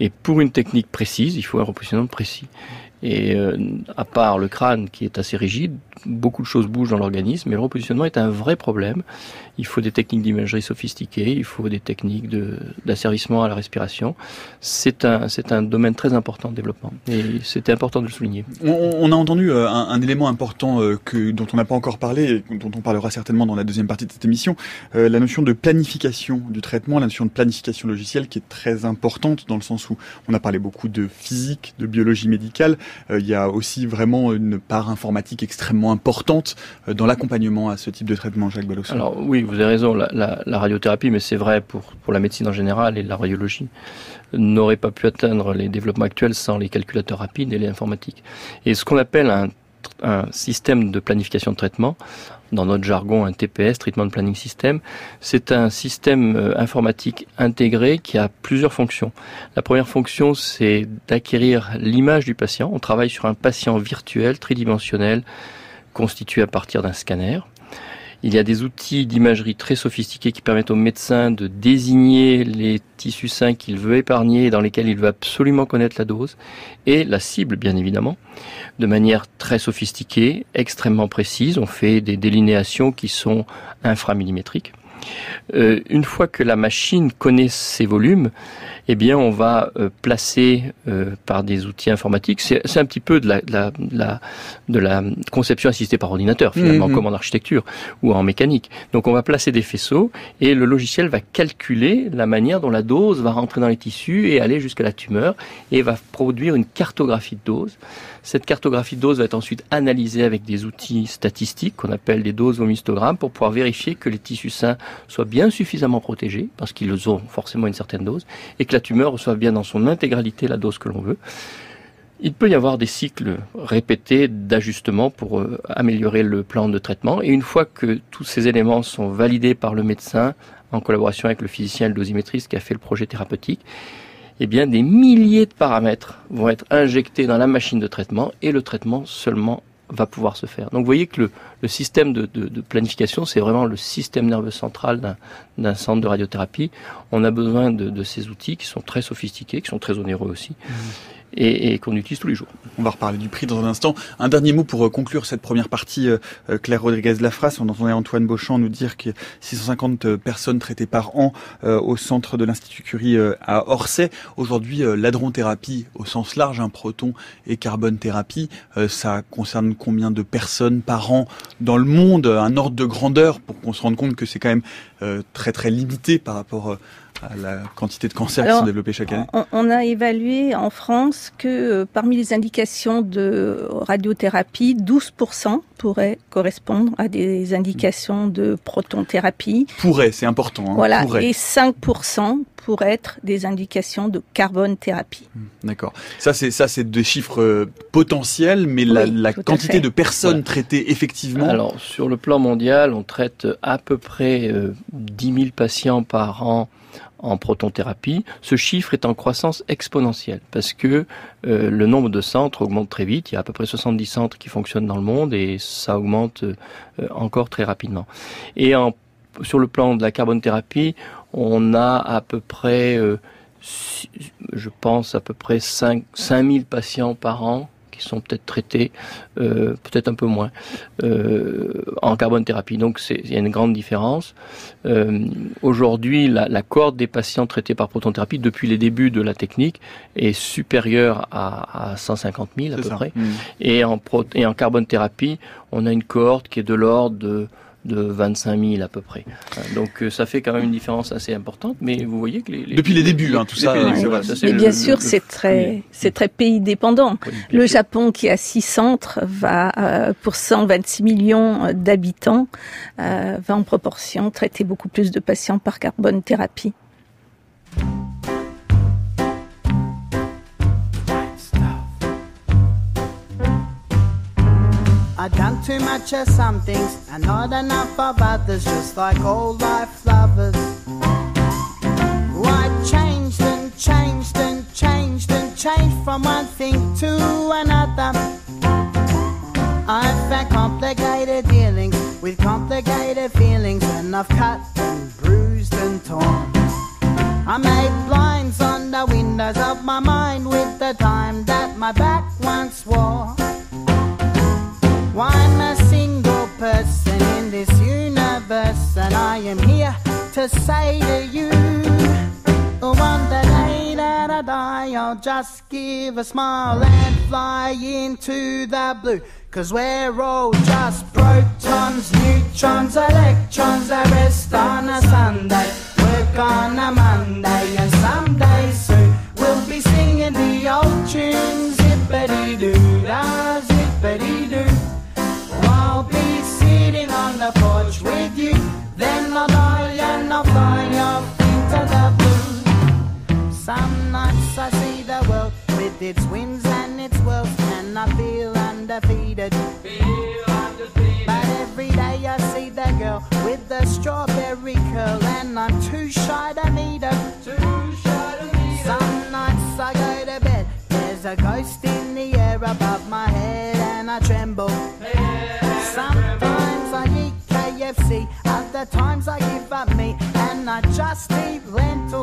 Et pour une technique précise, il faut un repositionnement précis. Et euh, à part le crâne qui est assez rigide, beaucoup de choses bougent dans l'organisme, mais le repositionnement est un vrai problème. Il faut des techniques d'imagerie sophistiquées, il faut des techniques d'asservissement à la respiration. C'est un, un domaine très important de développement. Et c'était important de le souligner. On, a entendu euh, un, élément important euh, dont on n'a pas encore parlé, et dont on parlera certainement dans la deuxième partie de cette émission, la notion de planification du traitement, la notion de planification logicielle qui est très importante dans le sens où on a parlé beaucoup de physique, de biologie médicale. Euh, il y a aussi vraiment une part informatique extrêmement importante euh, dans l'accompagnement à ce type de traitement, Jacques Balosso. Alors oui, vous avez raison, la, radiothérapie, mais c'est vrai pour, pour la médecine en général et la radiologie n'aurait pas pu atteindre les développements actuels sans les calculateurs rapides et les informatiques. Et ce qu'on appelle un un système de planification de traitement, dans notre jargon un TPS, Treatment Planning System. C'est un système euh, informatique intégré qui a plusieurs fonctions. La première fonction, c'est d'acquérir l'image du patient. On travaille sur un patient virtuel, tridimensionnel, constitué à partir d'un scanner. Il y a des outils d'imagerie très sophistiqués qui permettent au médecin de désigner les tissus sains qu'il veut épargner et dans lesquels il veut absolument connaître la dose et la cible, bien évidemment, de manière très sophistiquée, extrêmement précise. On fait des délinéations qui sont inframillimétriques. Euh, une fois que la machine connaît ses volumes, eh bien, on va euh, placer euh, par des outils informatiques. C'est un petit peu de la, de la, conception assistée par ordinateur, finalement, mhm. comme en architecture ou en mécanique. Donc, on va placer des faisceaux et le logiciel va calculer la manière dont la dose va rentrer dans les tissus et aller jusqu'à la tumeur et va produire une cartographie de dose. Cette cartographie de dose va être ensuite analysée avec des outils statistiques qu'on appelle des doses histogrammes pour pouvoir vérifier que les tissus sains soient bien suffisamment protégés parce qu'ils ont forcément une certaine dose et que la tumeur reçoive bien dans son intégralité la dose que l'on veut. Il peut y avoir des cycles répétés d'ajustement pour euh, améliorer le plan de traitement. Et une fois que tous ces éléments sont validés par le médecin, en collaboration avec le physicien et le dosimétriste qui a fait le projet thérapeutique, eh bien, des milliers de paramètres vont être injectés dans la machine de traitement et le traitement seulement va pouvoir se faire. Donc vous voyez que le, système de, planification, c'est vraiment le système nerveux central d'un centre de radiothérapie. On a besoin de, ces outils qui sont très sophistiqués, qui sont très onéreux aussi. Mmh et, qu'on utilise tous les jours. On va reparler du prix dans un instant. Un dernier mot pour euh, conclure cette première partie. Euh, euh, Claire Rodriguez Lafrasse, on entendait Antoine Beauchamp nous dire que 650 personnes traitées par an au centre de l'Institut Curie à Orsay. Aujourd'hui, l'adronthérapie au sens large, un proton et carbone thérapie, ça concerne combien de personnes par an dans le monde? Un ordre de grandeur pour qu'on se rende compte que c'est quand même très très limité par rapport la quantité de cancers qui sont développés chaque année on, a évalué en France que euh, parmi les indications de radiothérapie, 12% pourraient correspondre à des indications de protonthérapie. Pourrait, c'est important. Hein, voilà, et 5% pour être des indications de carbone thérapie. Hmm, d'accord. Ça, c'est ça, c'est des chiffres euh, potentiels, mais la, quantité de personnes traitées effectivement. Alors, sur le plan mondial, on traite à peu près euh, 10 000 patients par an en protonthérapie, ce chiffre est en croissance exponentielle parce que euh, le nombre de centres augmente très vite. Il y a à peu près 70 centres qui fonctionnent dans le monde et ça augmente euh, encore très rapidement. Et sur le plan de la thérapie, on a à peu près, euh, je pense, à peu près 5, 5000 patients par an sont peut-être traités, euh, peut-être un peu moins, euh, en carbone thérapie. Donc il y a une grande différence. Euh, aujourd'hui, la, la, cohorte des patients traités par protonthérapie depuis les débuts de la technique est supérieure à, à 150 000 à peu près. Mmh. Et, en et en carbone thérapie, on a une cohorte qui est de l'ordre de de 25 000 à peu près. Donc euh, ça fait quand même une différence assez importante, mais vous voyez que les, depuis les débuts, hein, tout ça. mais bien sûr, c'est très c'est très pays dépendant. Le Japon qui a six centres va euh, pour 126 millions d'habitants euh, va en proportion traiter beaucoup plus de patients par carbone thérapie. I done too much of some things and not enough of others, just like old life lovers. I changed and changed and changed and changed from one thing to another. I've had complicated dealings with complicated feelings, and I've cut and bruised and torn. I made blinds on the windows of my mind with the time that my back once wore. I'm a single person in this universe, and I am here to say to you. One day that I die, I'll just give a smile and fly into the blue. Cause we're all just protons, neutrons, electrons that rest on a Sunday. Work on a Monday, shy to meet her. Too shy to meet her. Some nights I go to bed. There's a ghost in the air above my head, and I tremble. Sometimes KFC. Other times I give up meat and I just eat lentils.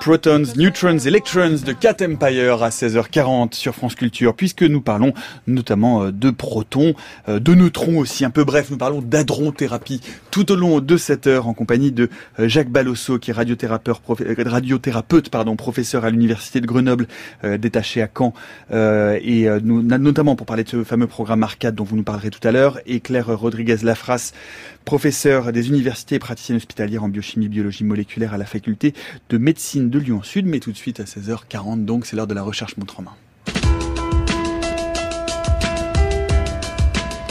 Protons, Neutrons, Electrons de Cat Empire à 16h40 sur France Culture, puisque nous parlons notamment euh, de protons, euh, de neutrons aussi. Un peu bref, nous parlons d'adronthérapie tout au long de cette heure en compagnie de euh, Jacques Balosso, qui est radiothérapeute, pardon, professeur à l'université de Grenoble, détaché à Caen, et notamment pour parler de ce fameux programme Arcade dont vous nous parlerez tout à l'heure, et Claire Rodriguez Lafras, professeur des universités et praticienne hospitalière en biochimie biologie moléculaire à la faculté de médecine de Lyon Sud. Mais tout de suite à 16h40, donc c'est l'heure de la recherche montre en main.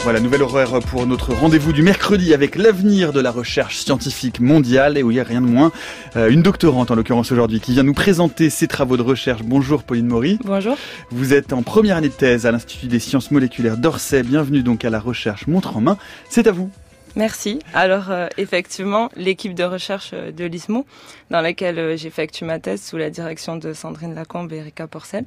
Voilà, nouvelle horaire pour notre rendez-vous du mercredi avec l'avenir de la recherche scientifique mondiale et où il n'y a rien de moins. Euh, une doctorante en l'occurrence aujourd'hui qui vient nous présenter ses travaux de recherche. Bonjour Pauline Maury. Bonjour. Vous êtes en première année de thèse à l'Institut des sciences moléculaires d'Orsay. Bienvenue donc à la recherche montre en main. C'est à vous. Merci. Alors euh, effectivement, l'équipe de recherche euh, de l'ISMO, dans laquelle j'effectue ma thèse sous la direction de Sandrine Lacombe et Erika Porcel,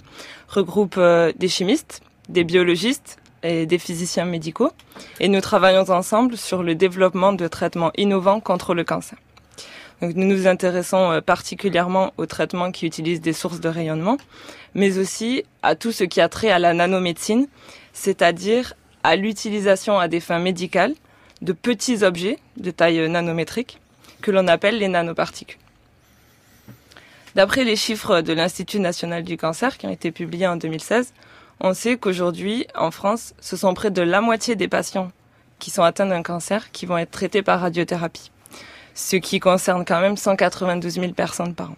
regroupe des chimistes, des biologistes, et des physiciens médicaux et nous travaillons ensemble sur le développement de traitements innovants contre le cancer. Donc, nous nous intéressons euh, particulièrement aux traitements qui utilisent des sources de rayonnement, mais aussi à tout ce qui a trait à la nanomédecine, c'est-à-dire à l'utilisation à des fins médicales de petits objets de taille nanométrique que l'on appelle les nanoparticules. D'après les chiffres de l'Institut national du cancer qui ont été publiés en 2016, on sait qu'aujourd'hui, en France, ce sont près de la moitié des patients qui sont atteints d'un cancer qui vont être traités par radiothérapie, ce qui concerne quand même 192 000 personnes par an.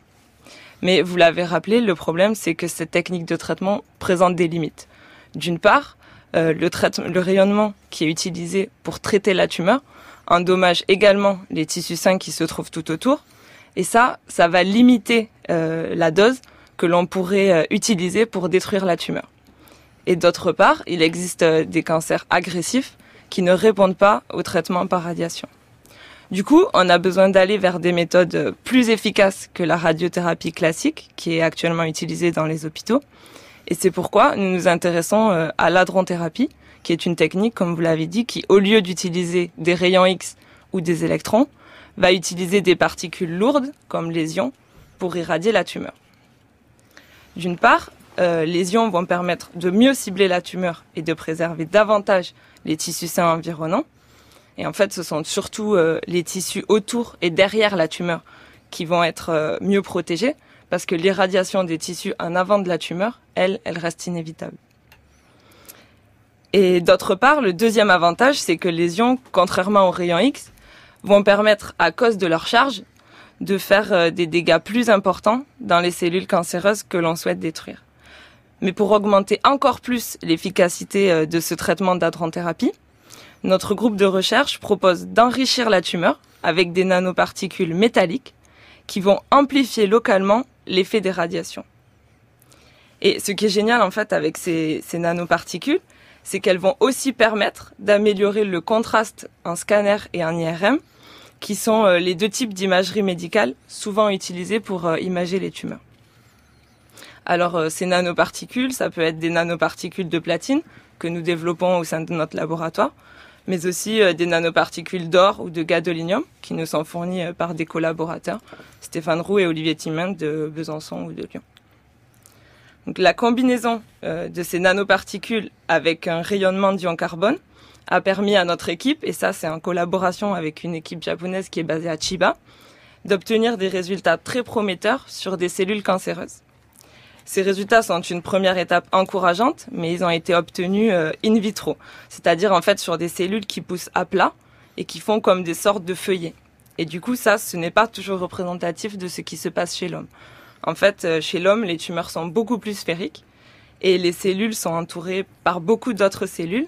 Mais vous l'avez rappelé, le problème, c'est que cette technique de traitement présente des limites. D'une part, euh, le, rayonnement qui est utilisé pour traiter la tumeur endommage également les tissus sains qui se trouvent tout autour, et ça, ça va limiter euh, la dose que l'on pourrait euh, utiliser pour détruire la tumeur. Et d'autre part, il existe des cancers agressifs qui ne répondent pas au traitement par radiation. Du coup, on a besoin d'aller vers des méthodes plus efficaces que la radiothérapie classique qui est actuellement utilisée dans les hôpitaux. Et c'est pourquoi nous nous intéressons euh, à l'adronthérapie, qui est une technique, comme vous l'avez dit, qui, au lieu d'utiliser des rayons X ou des électrons, va utiliser des particules lourdes, comme les ions, pour irradier la tumeur. D'une part, euh, les ions vont permettre de mieux cibler la tumeur et de préserver davantage les tissus sains environnants. Et en fait, ce sont surtout euh, les tissus autour et derrière la tumeur qui vont être mieux protégés parce que l'irradiation des tissus en avant de la tumeur, elle, elle reste inévitable. Et d'autre part, le deuxième avantage, c'est que les ions, contrairement aux rayons X, vont permettre, à cause de leur charge, de faire des dégâts plus importants dans les cellules cancéreuses que l'on souhaite détruire. Mais pour augmenter encore plus l'efficacité euh, de ce traitement d'adrenthérapie, notre groupe de recherche propose d'enrichir la tumeur avec des nanoparticules métalliques qui vont amplifier localement l'effet des radiations. Et ce qui est génial en fait avec ces, nanoparticules, c'est qu'elles vont aussi permettre d'améliorer le contraste en scanner et en IRM, qui sont euh, les deux types d'imagerie médicale souvent utilisés pour euh, imager les tumeurs. Alors euh, ces nanoparticules, ça peut être des nanoparticules de platine que nous développons au sein de notre laboratoire, mais aussi euh, des nanoparticules d'or ou de gadolinium qui nous sont fournis euh, par des collaborateurs, Stéphane Roux et Olivier Timin de Besançon ou de Lyon. Donc la combinaison de ces nanoparticules avec un rayonnement d'ion carbone a permis à notre équipe, et ça c'est en collaboration avec une équipe japonaise qui est basée à Chiba, d'obtenir des résultats très prometteurs sur des cellules cancéreuses. Ces résultats sont une première étape encourageante, mais ils ont été obtenus euh, in vitro, c'est-à-dire en fait sur des cellules qui poussent à plat et qui font comme des sortes de feuillets. Et du coup, ça, ce n'est pas toujours représentatif de ce qui se passe chez l'homme. En fait, euh, chez l'homme, les tumeurs sont beaucoup plus sphériques et les cellules sont entourées par beaucoup d'autres cellules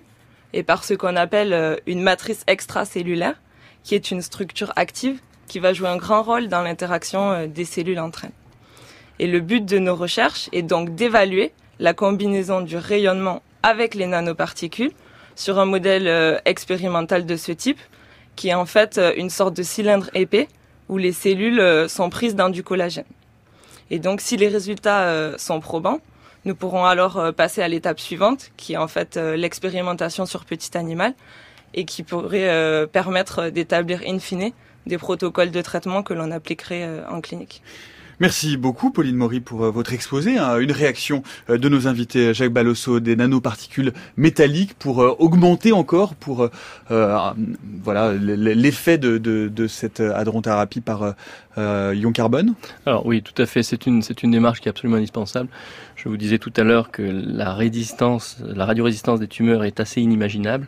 et par ce qu'on appelle euh, une matrice extracellulaire, qui est une structure active qui va jouer un grand rôle dans l'interaction des cellules entre elles. Et le but de nos recherches est donc d'évaluer la combinaison du rayonnement avec les nanoparticules sur un modèle euh, expérimental de ce type, qui est en fait euh, une sorte de cylindre épais où les cellules euh, sont prises dans du collagène. Et donc si les résultats sont probants, nous pourrons alors passer à l'étape suivante, qui est en fait l'expérimentation sur petit animal, et qui pourrait permettre d'établir in fine des protocoles de traitement que l'on appliquerait en clinique. Merci beaucoup, Pauline Maury, pour euh, votre exposé. Hein. Une réaction euh, de nos invités, Jacques Balosso, des nanoparticules métalliques pour euh, augmenter encore, pour voilà l'effet de, de, de, cette hadronthérapie par ion carbone? Alors oui, tout à fait. C'est une c'est une démarche qui est absolument indispensable. Je vous disais tout à l'heure que la résistance, la radiorésistance des tumeurs est assez inimaginable.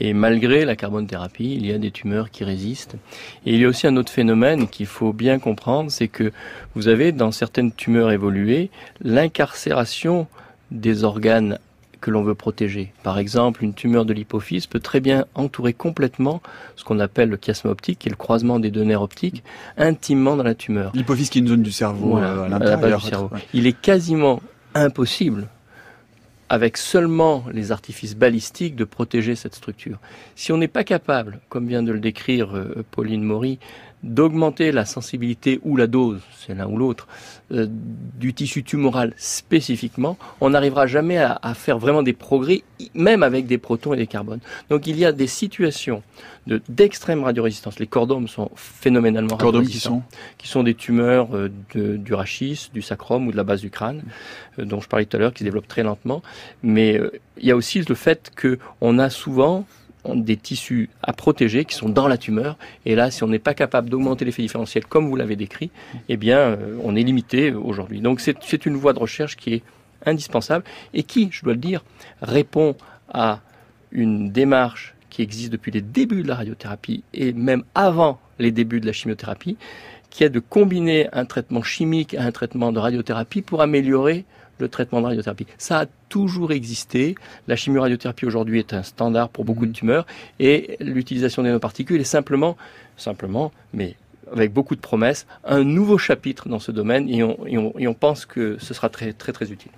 Et malgré la carbonothérapie, il y a des tumeurs qui résistent. Et il y a aussi un autre phénomène qu'il faut bien comprendre, c'est que vous avez dans certaines tumeurs évoluées l'incarcération des organes que l'on veut protéger. Par exemple, une tumeur de l'hypophyse peut très bien entourer complètement ce qu'on appelle le chiasme optique, qui est le croisement des deux nerfs optiques, intimement dans la tumeur. L'hypophyse qui est une zone du cerveau euh, à l'intérieur. Il est quasiment impossible avec seulement les artifices balistiques de protéger cette structure. Si on n'est pas capable, comme vient de le décrire euh, Pauline Maury, d'augmenter la sensibilité ou la dose, c'est l'un ou l'autre, euh, du tissu tumoral spécifiquement, on n'arrivera jamais à, faire vraiment des progrès, même avec des protons et des carbones. Donc il y a des situations d'extrême radiorésistance. Les cordomes sont phénoménalement cordomes qui sont qui sont des tumeurs euh, du rachis, du sacrum ou de la base du crâne, euh, dont je parlais tout à l'heure, qui se développent très lentement. Mais il y a aussi le fait qu'on a souvent des tissus à protéger qui sont dans la tumeur. Et là, si on n'est pas capable d'augmenter l'effet différentiel comme vous l'avez décrit, eh bien, euh, on est limité aujourd'hui. Donc, c'est une voie de recherche qui est indispensable et qui, je dois le dire, répond à une démarche qui existe depuis les débuts de la radiothérapie et même avant les débuts de la chimiothérapie, qui est de combiner un traitement chimique à un traitement de radiothérapie pour améliorer le traitement de radiothérapie. Ça a toujours existé. La chimioradiothérapie aujourd'hui est un standard pour beaucoup de mhm. tumeurs et l'utilisation des nanoparticules est simplement, simplement, mais avec beaucoup de promesses, un nouveau chapitre dans ce domaine et on, et on pense que ce sera très très très utile.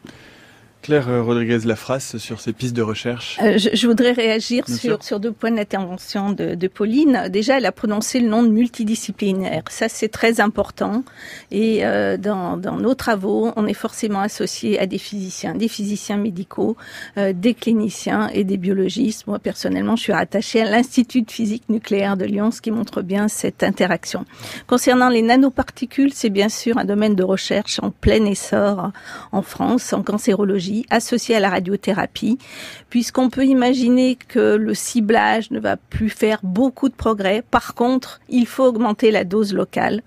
Claire euh, Rodriguez Lafrasse sur ces pistes de recherche. Euh, je, je, voudrais réagir sur, sur deux points d'intervention de, de, Pauline. Déjà, elle a prononcé le nom de multidisciplinaire. Ça, c'est très important. Et euh, dans, dans, nos travaux, on est forcément associé à des physiciens, des physiciens médicaux, euh, des cliniciens et des biologistes. Moi, personnellement, je suis rattachée à l'Institut de physique nucléaire de Lyon, ce qui montre bien cette interaction. Concernant les nanoparticules, c'est bien sûr un domaine de recherche en plein essor en France, en cancérologie associée à la radiothérapie, puisqu'on peut imaginer que le ciblage ne va plus faire beaucoup de progrès. Par contre, il faut augmenter la dose locale,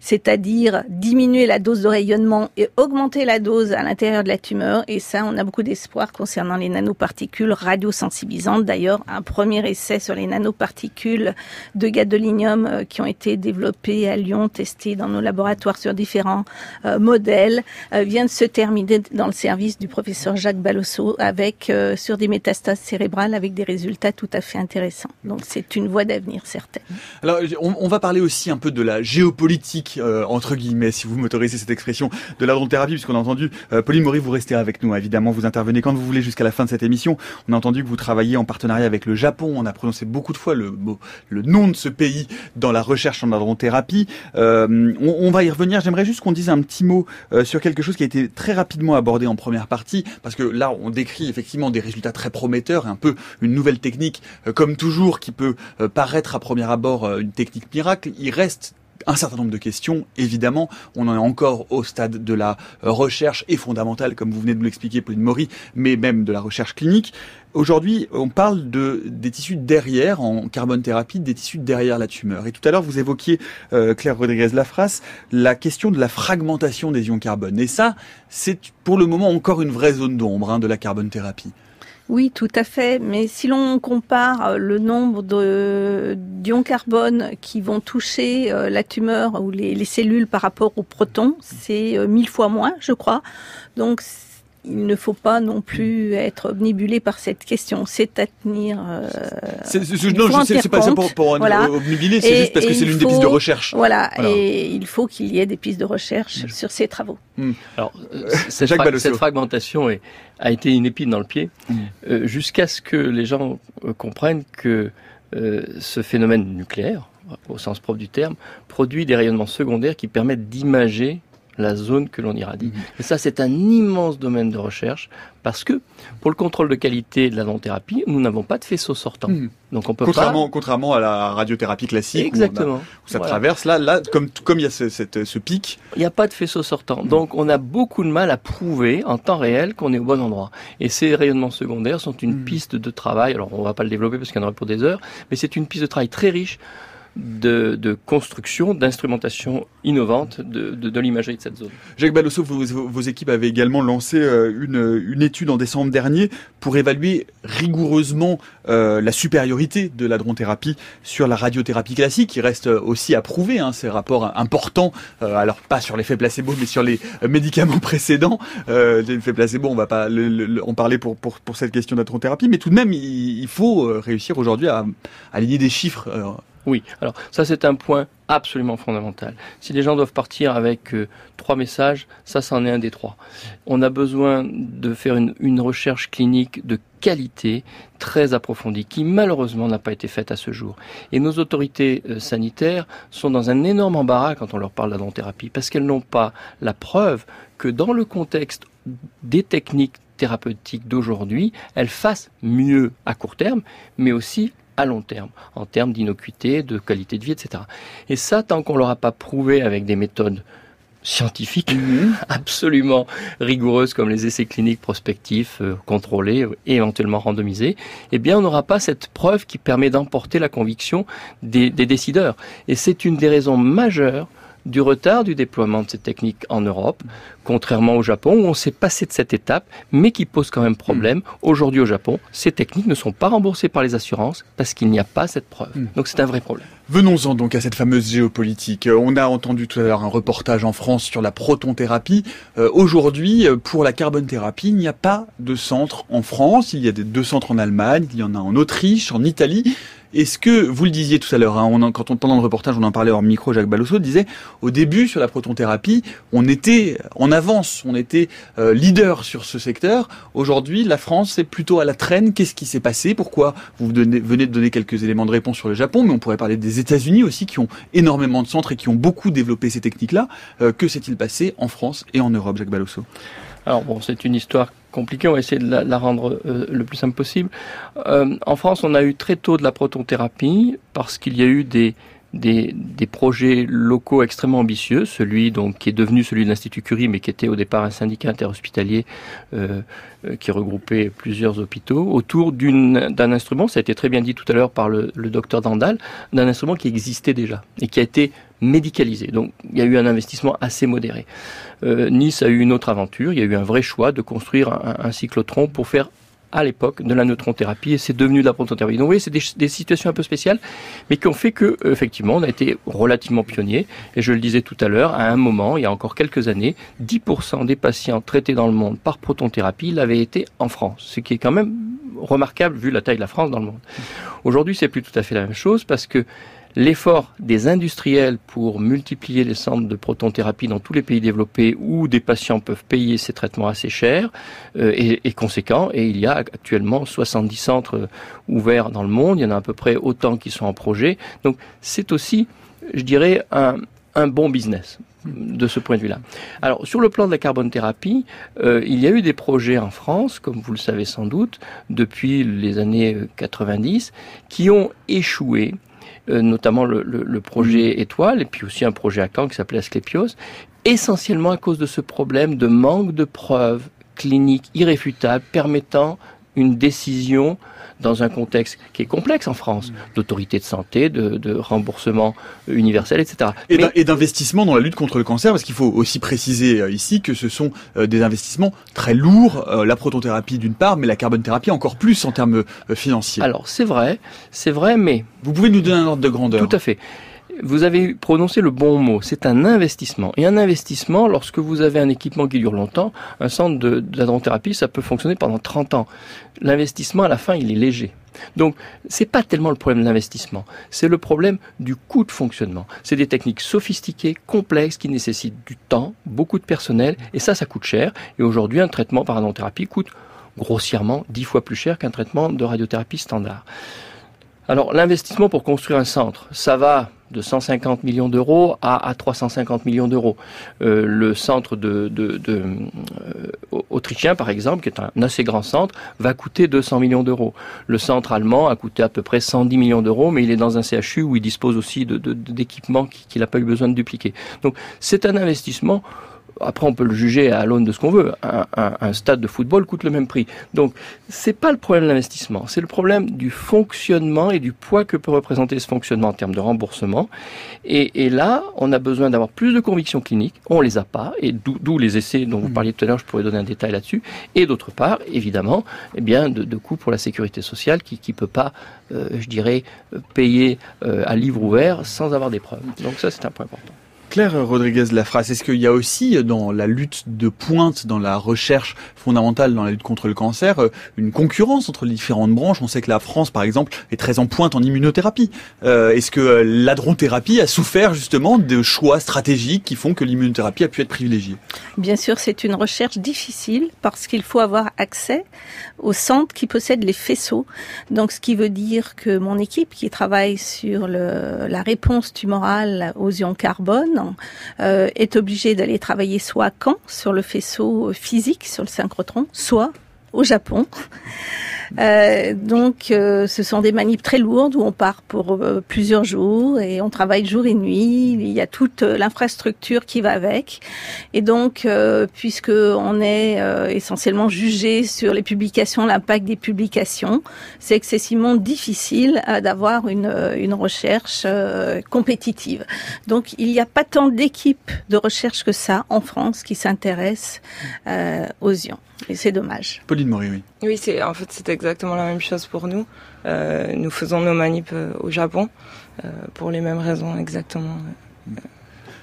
c'est-à-dire diminuer la dose de rayonnement et augmenter la dose à l'intérieur de la tumeur. Et ça, on a beaucoup d'espoir concernant les nanoparticules radiosensibilisantes. D'ailleurs, un premier essai sur les nanoparticules de gadolinium euh, qui ont été développés à Lyon, testés dans nos laboratoires sur différents euh, modèles, euh, vient de se terminer dans le service du professeur professeur Jacques Balosso avec euh, sur des métastases cérébrales avec des résultats tout à fait intéressants. Donc c'est une voie d'avenir certaine. Alors on, va parler aussi un peu de la géopolitique euh, entre guillemets, si vous m'autorisez cette expression, de la puisqu'on a entendu euh, Pauline Maury, vous restez avec nous évidemment, vous intervenez quand vous voulez jusqu'à la fin de cette émission. On a entendu que vous travaillez en partenariat avec le Japon. On a prononcé beaucoup de fois le nom de ce pays dans la recherche en adronthérapie. On, on, va y revenir. J'aimerais juste qu'on dise un petit mot sur quelque chose qui a été très rapidement abordé en première partie parce que là, on décrit effectivement des résultats très prometteurs, un peu une nouvelle technique, euh, comme toujours, qui peut euh, paraître à premier abord euh, une technique miracle. Il reste un certain nombre de questions. Évidemment, on en est encore au stade de la recherche et fondamentale, comme vous venez de nous l'expliquer, Pauline Maury, mais même de la recherche clinique. Aujourd'hui, on parle de des tissus derrière en carbone thérapie, des tissus derrière la tumeur. Et tout à l'heure, vous évoquiez euh, Claire Rodriguez Lafrasse la question de la fragmentation des ions carbone. Et ça, c'est pour le moment encore une vraie zone d'ombre hein, de la carbone thérapie. Oui, tout à fait. Mais si l'on compare euh, le nombre d'ions carbone qui vont toucher euh, la tumeur ou les, les, cellules par rapport aux protons, c'est mille fois moins, je crois. Donc il ne faut pas non plus être obnibulé par cette question. C'est à tenir. Euh, c'est, non, c'est pas pour, pour voilà. obnubiler, c'est juste parce que c'est l'une des pistes de recherche. Voilà, et il faut qu'il y ait des pistes de recherche sur ces travaux. Hmm. Alors, euh, cette, cette, fragmentation est, a été une épine dans le pied, hmm. euh, jusqu'à ce que les gens euh, comprennent que euh, ce phénomène nucléaire, au sens propre du terme, produit des rayonnements secondaires qui permettent d'imager la zone que l'on irradie. Mhm. Et ça, c'est un immense domaine de recherche parce que pour le contrôle de qualité de la non-thérapie, nous n'avons pas de faisceau sortant. Mhm. Donc on peut contrairement, contrairement à la radiothérapie classique, Exactement. Où, ça traverse. Là, là, comme comme il y a ce, ce pic, il n'y a pas de faisceau sortant. Mhm. Donc on a beaucoup de mal à prouver en temps réel qu'on est au bon endroit. Et ces rayonnements secondaires sont une piste de travail. Alors on va pas le développer parce qu'il y en aurait pour des heures, mais c'est une piste de travail très riche de, construction, d'instrumentation innovante de, de, l'imagerie de cette zone. Jacques Balosso, vos, équipes avaient également lancé euh, une, une, étude en décembre dernier pour évaluer rigoureusement euh, la supériorité de la dronothérapie sur la radiothérapie classique, qui reste aussi à prouver, hein, ces rapports importants, euh, alors pas sur l'effet placebo, mais sur les médicaments <laughs> précédents. Euh, l'effet placebo, on va pas le, le, en parler pour, pour, pour cette question de la dronothérapie, mais tout de même, il, il faut réussir aujourd'hui à aligner des chiffres oui, alors ça c'est un point absolument fondamental. Si les gens doivent partir avec euh, trois messages, ça c'en est un des trois. On a besoin de faire une, recherche clinique de qualité très approfondie qui malheureusement n'a pas été faite à ce jour. Et nos autorités euh, sanitaires sont dans un énorme embarras quand on leur parle d'adonthérapie parce qu'elles n'ont pas la preuve que dans le contexte des techniques thérapeutiques d'aujourd'hui, elles fassent mieux à court terme, mais aussi à long terme, en termes d'innocuité, de qualité de vie, etc. Et ça, tant qu'on l'aura pas prouvé avec des méthodes scientifiques mmh. absolument rigoureuses comme les essais cliniques prospectifs, euh, contrôlés et éventuellement randomisés, eh bien on n'aura pas cette preuve qui permet d'emporter la conviction des, des décideurs. Et c'est une des raisons majeures du retard du déploiement de ces techniques en Europe, contrairement au Japon où on s'est passé de cette étape, mais qui pose quand même problème. Mm. Aujourd'hui au Japon, ces techniques ne sont pas remboursées par les assurances parce qu'il n'y a pas cette preuve. Mm. Donc c'est un vrai problème. Venons-en donc à cette fameuse géopolitique. Euh, on a entendu tout à l'heure un reportage en France sur la protonthérapie. Euh, Aujourd'hui, euh, pour la carbone thérapie, il n'y a pas de centre en France. Il y a deux centres en Allemagne, il y en a en Autriche, en Italie. Est-ce que, vous le disiez tout à l'heure, hein, quand on pendant le reportage, on en parlait hors micro, Jacques Balosso disait, au début, sur la protonthérapie, on était en avance, on était euh, leader sur ce secteur. Aujourd'hui, la France est plutôt à la traîne. Qu'est-ce qui s'est passé? Pourquoi? Vous venez de donner quelques éléments de réponse sur le Japon, mais on pourrait parler des États-Unis aussi, qui ont énormément de centres et qui ont beaucoup développé ces techniques-là. Euh, que s'est-il passé en France et en Europe, Jacques Balosso? Alors bon, c'est une histoire compliquée, on va essayer de la, la rendre euh, le plus simple possible. Euh, en France, on a eu très tôt de la protonthérapie parce qu'il y a eu des, des, projets locaux extrêmement ambitieux, celui donc qui est devenu celui de l'Institut Curie, mais qui était au départ un syndicat interhospitalier euh, euh qui regroupait plusieurs hôpitaux, autour d'un instrument, ça a été très bien dit tout à l'heure par le, le docteur Dandal, d'un instrument qui existait déjà et qui a été médicalisé. Donc il y a eu un investissement assez modéré. Euh, nice a eu une autre aventure, il y a eu un vrai choix de construire un, un cyclotron pour faire à l'époque de la neutron-thérapie et c'est devenu de la protothérapie. Donc vous voyez, c'est des, des, situations un peu spéciales, mais qui ont fait que effectivement on a été relativement pionnier. Et je le disais tout à l'heure, à un moment, il y a encore quelques années, 10% des patients traités dans le monde par protonthérapie l'avaient été en France, ce qui est quand même remarquable vu la taille de la France dans le monde. Aujourd'hui, c'est plus tout à fait la même chose parce que l'effort des industriels pour multiplier les centres de protonthérapie dans tous les pays développés où des patients peuvent payer ces traitements assez chers euh, est, conséquent et il y a actuellement 70 centres ouverts dans le monde, il y en a à peu près autant qui sont en projet. Donc c'est aussi, je dirais, un, bon business de ce point de vue-là. Alors, sur le plan de la carbonothérapie, euh, il y a eu des projets en France, comme vous le savez sans doute, depuis les années 90, qui ont échoué euh, notamment le, le, le, projet Étoile, et puis aussi un projet à Caen qui s'appelait Asclepios, essentiellement à cause de ce problème de manque de preuves cliniques irréfutables permettant une décision dans un contexte qui est complexe en France, d'autorité de santé, de, de, remboursement universel, etc. Et d'investissement dans la lutte contre le cancer, parce qu'il faut aussi préciser euh, ici que ce sont euh, des investissements très lourds, euh, la protothérapie d'une part, mais la carbone-thérapie encore plus en termes financiers. Alors c'est vrai, c'est vrai, mais... Vous pouvez nous donner un ordre de grandeur Tout à fait vous avez prononcé le bon mot, c'est un investissement. Et un investissement, lorsque vous avez un équipement qui dure longtemps, un centre d'adrenthérapie, ça peut fonctionner pendant 30 ans. L'investissement, à la fin, il est léger. Donc, c'est pas tellement le problème de l'investissement, c'est le problème du coût de fonctionnement. C'est des techniques sophistiquées, complexes, qui nécessitent du temps, beaucoup de personnel, et ça, ça coûte cher. Et aujourd'hui, un traitement par adrenthérapie coûte grossièrement 10 fois plus cher qu'un traitement de radiothérapie standard. Alors, l'investissement pour construire un centre, ça va de 150 millions d'euros à, à, 350 millions d'euros. Euh, le centre euh, autrichien, par exemple, qui est un assez grand centre, va coûter 200 millions d'euros. Le centre allemand a coûté à peu près 110 millions d'euros, mais il est dans un CHU où il dispose aussi d'équipements qu'il n'a pas eu besoin de dupliquer. Donc c'est un investissement après, on peut le juger à l'aune de ce qu'on veut. Un, stade de football coûte le même prix. Donc, c'est pas le problème de l'investissement, c'est le problème du fonctionnement et du poids que peut représenter ce fonctionnement en termes de remboursement. Et, là, on a besoin d'avoir plus de convictions cliniques. On les a pas, et d'où les essais dont vous mmh. parliez tout à l'heure. Je pourrais donner un détail là-dessus. Et d'autre part, évidemment, eh bien, de, de coûts pour la sécurité sociale qui ne peut pas, euh, je dirais, payer euh, à livre ouvert sans avoir des preuves. Donc ça, c'est un point important. Claire Rodriguez Lafrasse, est-ce qu'il y a aussi dans la lutte de pointe, dans la recherche fondamentale, dans la lutte contre le cancer, euh, une concurrence entre les différentes branches On sait que la France, par exemple, est très en pointe en immunothérapie. Euh, est-ce que euh, l'adronthérapie a souffert justement de choix stratégiques qui font que l'immunothérapie a pu être privilégiée? Bien sûr, c'est une recherche difficile parce qu'il faut avoir accès au centre qui possède les faisceaux. Donc, ce qui veut dire que mon équipe qui travaille sur la réponse tumorale aux ions carbone euh, est obligé d'aller travailler soit à Caen sur le faisceau physique, sur le synchrotron, soit au Japon. Euh, donc, euh, ce sont des manips très lourdes où on part pour euh, plusieurs jours et on travaille jour et nuit. Il y a toute l'infrastructure qui va avec. Et donc, puisque on est essentiellement jugé sur les publications, l'impact des publications, c'est excessivement difficile d'avoir une, une recherche compétitive. Donc, il n'y a pas tant d'équipes de recherche que ça en France qui s'intéressent aux ions. Et c'est dommage. Pauline Maury, oui. Oui, c'est en fait c'est exactement la même chose pour nous. Euh, nous faisons nos manips euh, au Japon euh, pour les mêmes raisons exactement.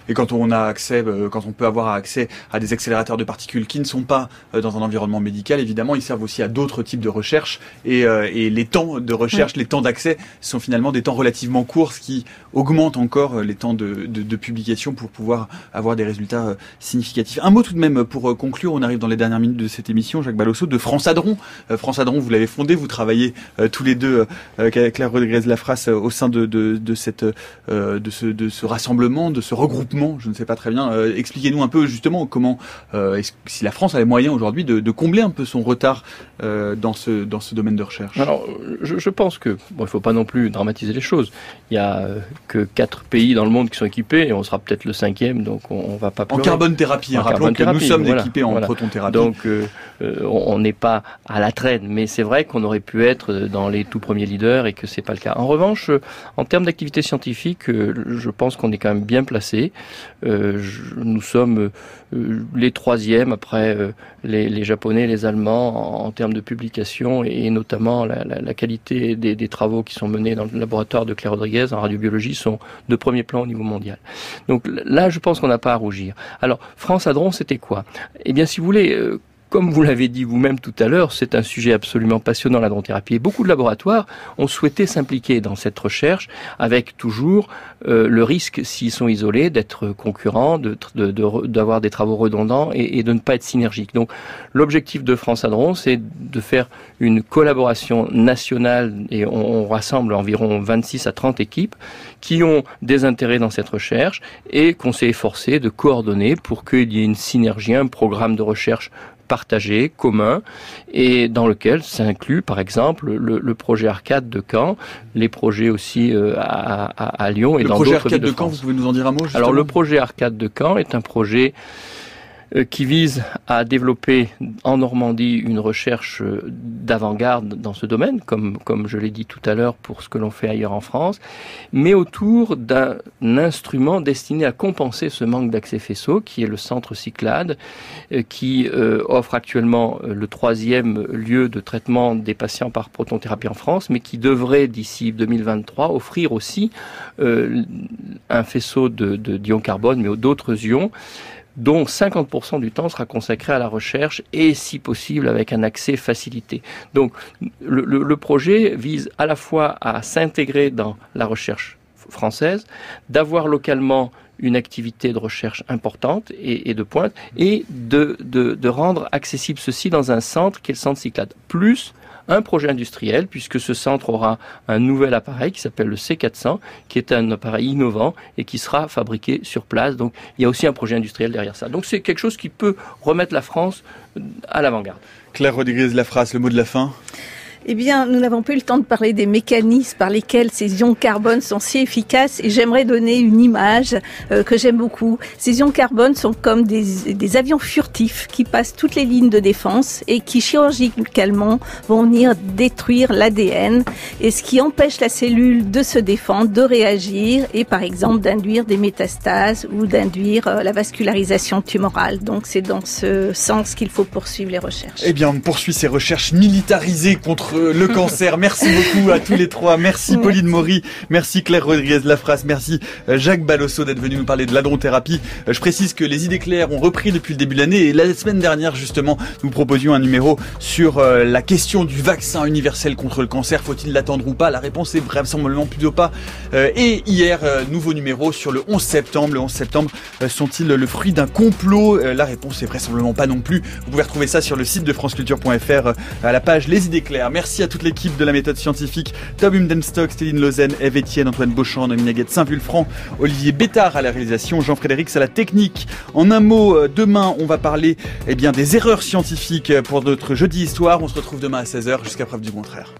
Et quand on a accès, euh, quand on peut avoir accès à des accélérateurs de particules qui ne sont pas euh, dans un environnement médical, évidemment, ils servent aussi à d'autres types de recherches. Et, euh, et, les temps de recherche, les temps d'accès sont finalement des temps relativement courts, ce qui augmente encore les temps de, de, de publication pour pouvoir avoir des résultats significatifs. Un mot tout de même pour conclure, on arrive dans les dernières minutes de cette émission, Jacques Balosso, de France Adron. France Adron, vous l'avez fondé, vous travaillez tous les deux avec Claire Rodriguez Lafrasse au sein de, de, de cette, de, ce, de ce rassemblement, de ce regroupement je ne sais pas très bien. Euh, expliquez-nous un peu justement comment, euh, si la France a les moyens aujourd'hui de, combler un peu son retard euh, dans ce dans ce domaine de recherche? Alors, je, pense que bon, il faut pas non plus dramatiser les choses. Il y a que quatre pays dans le monde qui sont équipés et on sera peut-être le cinquième, donc on, ne va pas. En carbone thérapie, hein, rappelons que nous sommes équipés en proton thérapie. Donc, on n'est pas à la traîne, mais c'est vrai qu'on aurait pu être dans les tout premiers leaders et que c'est pas le cas. En revanche, en termes d'activité scientifique, je pense qu'on est quand même bien placé. Euh, nous sommes euh, les troisièmes après euh, les, Japonais, les Allemands en, termes de publication et, notamment la, qualité des, travaux qui sont menés dans le laboratoire de Claire Rodriguez en radiobiologie sont de premier plan au niveau mondial. Donc là, je pense qu'on n'a pas à rougir. Alors, France Adron, c'était quoi? Eh bien, si vous voulez, comme vous l'avez dit vous-même tout à l'heure, c'est un sujet absolument passionnant, la Et beaucoup de laboratoires ont souhaité s'impliquer dans cette recherche avec toujours euh, le risque, s'ils sont isolés, d'être concurrents, d'avoir de, des travaux redondants et, de ne pas être synergiques. Donc l'objectif de France Adron, c'est de faire une collaboration nationale et on, on rassemble environ 26 à 30 équipes qui ont des intérêts dans cette recherche et qu'on s'est efforcé de coordonner pour qu'il y ait une synergie, un programme de recherche partagé, commun, et dans lequel s'inclut par exemple le, projet Arcade de Caen, les projets aussi euh, à, Lyon et dans d'autres villes Le projet Arcade de, Caen, vous pouvez nous en dire un mot Alors le projet Arcade de Caen est un projet qui vise à développer en Normandie une recherche euh, d'avant-garde dans ce domaine, comme, comme je l'ai dit tout à l'heure pour ce que l'on fait ailleurs en France, mais autour d'un instrument destiné à compenser ce manque d'accès faisceau, qui est le centre Cyclade, euh, qui offre actuellement le troisième lieu de traitement des patients par protonthérapie en France, mais qui devrait d'ici 2023 offrir aussi un faisceau de, de d'ion carbone, mais d'autres ions dont 50% du temps sera consacré à la recherche et si possible avec un accès facilité. Donc le, projet vise à la fois à s'intégrer dans la recherche française, d'avoir localement une activité de recherche importante et, de pointe, et de, rendre accessible ceci dans un centre qui est le centre Cyclade. Plus un projet industriel, puisque ce centre aura un nouvel appareil qui s'appelle le C400, qui est un appareil innovant et qui sera fabriqué sur place. Donc il y a aussi un projet industriel derrière ça. Donc c'est quelque chose qui peut remettre la France à l'avant-garde. Claire Rodriguez, la phrase, le mot de la fin? Eh bien, nous n'avons pas eu le temps de parler des mécanismes par lesquels ces ions carbone sont si efficaces et j'aimerais donner une image euh, que j'aime beaucoup. Ces ions carbone sont comme des, avions furtifs qui passent toutes les lignes de défense et qui chirurgicalement vont venir détruire l'ADN et ce qui empêche la cellule de se défendre, de réagir et par exemple d'induire des métastases ou d'induire euh, la vascularisation tumorale. Donc c'est dans ce sens qu'il faut poursuivre les recherches. Eh bien, on poursuit ces recherches militarisées contre le cancer. Merci beaucoup à tous les trois. Merci Pauline Maury, merci Claire Rodriguez Lafrasse, merci euh, Jacques Balosso d'être venu nous parler de l'adronthérapie. Euh, je précise que les idées claires ont repris depuis le début de l'année et la semaine dernière justement, nous proposions un numéro sur euh, la question du vaccin universel contre le cancer. Faut-il l'attendre ou pas? La réponse est vraisemblablement plutôt pas. Et hier, nouveau numéro sur le 11 septembre. Le 11 septembre, sont-ils le fruit d'un complot? La réponse est vraisemblablement pas non plus. Vous pouvez retrouver ça sur le site de franceculture.fr à la page Les idées claires. Merci à toute l'équipe de la méthode scientifique. Tom Humdenstock, Stéline Lausanne, Eve Etienne, Antoine Beauchamp, Noémie Saint-Vulfranc, Olivier Bétard à la réalisation, Jean-Frédéric à la technique. En un mot, euh, demain, on va parler eh bien, des erreurs scientifiques pour notre jeudi histoire. On se retrouve demain à 16h jusqu'à preuve du contraire.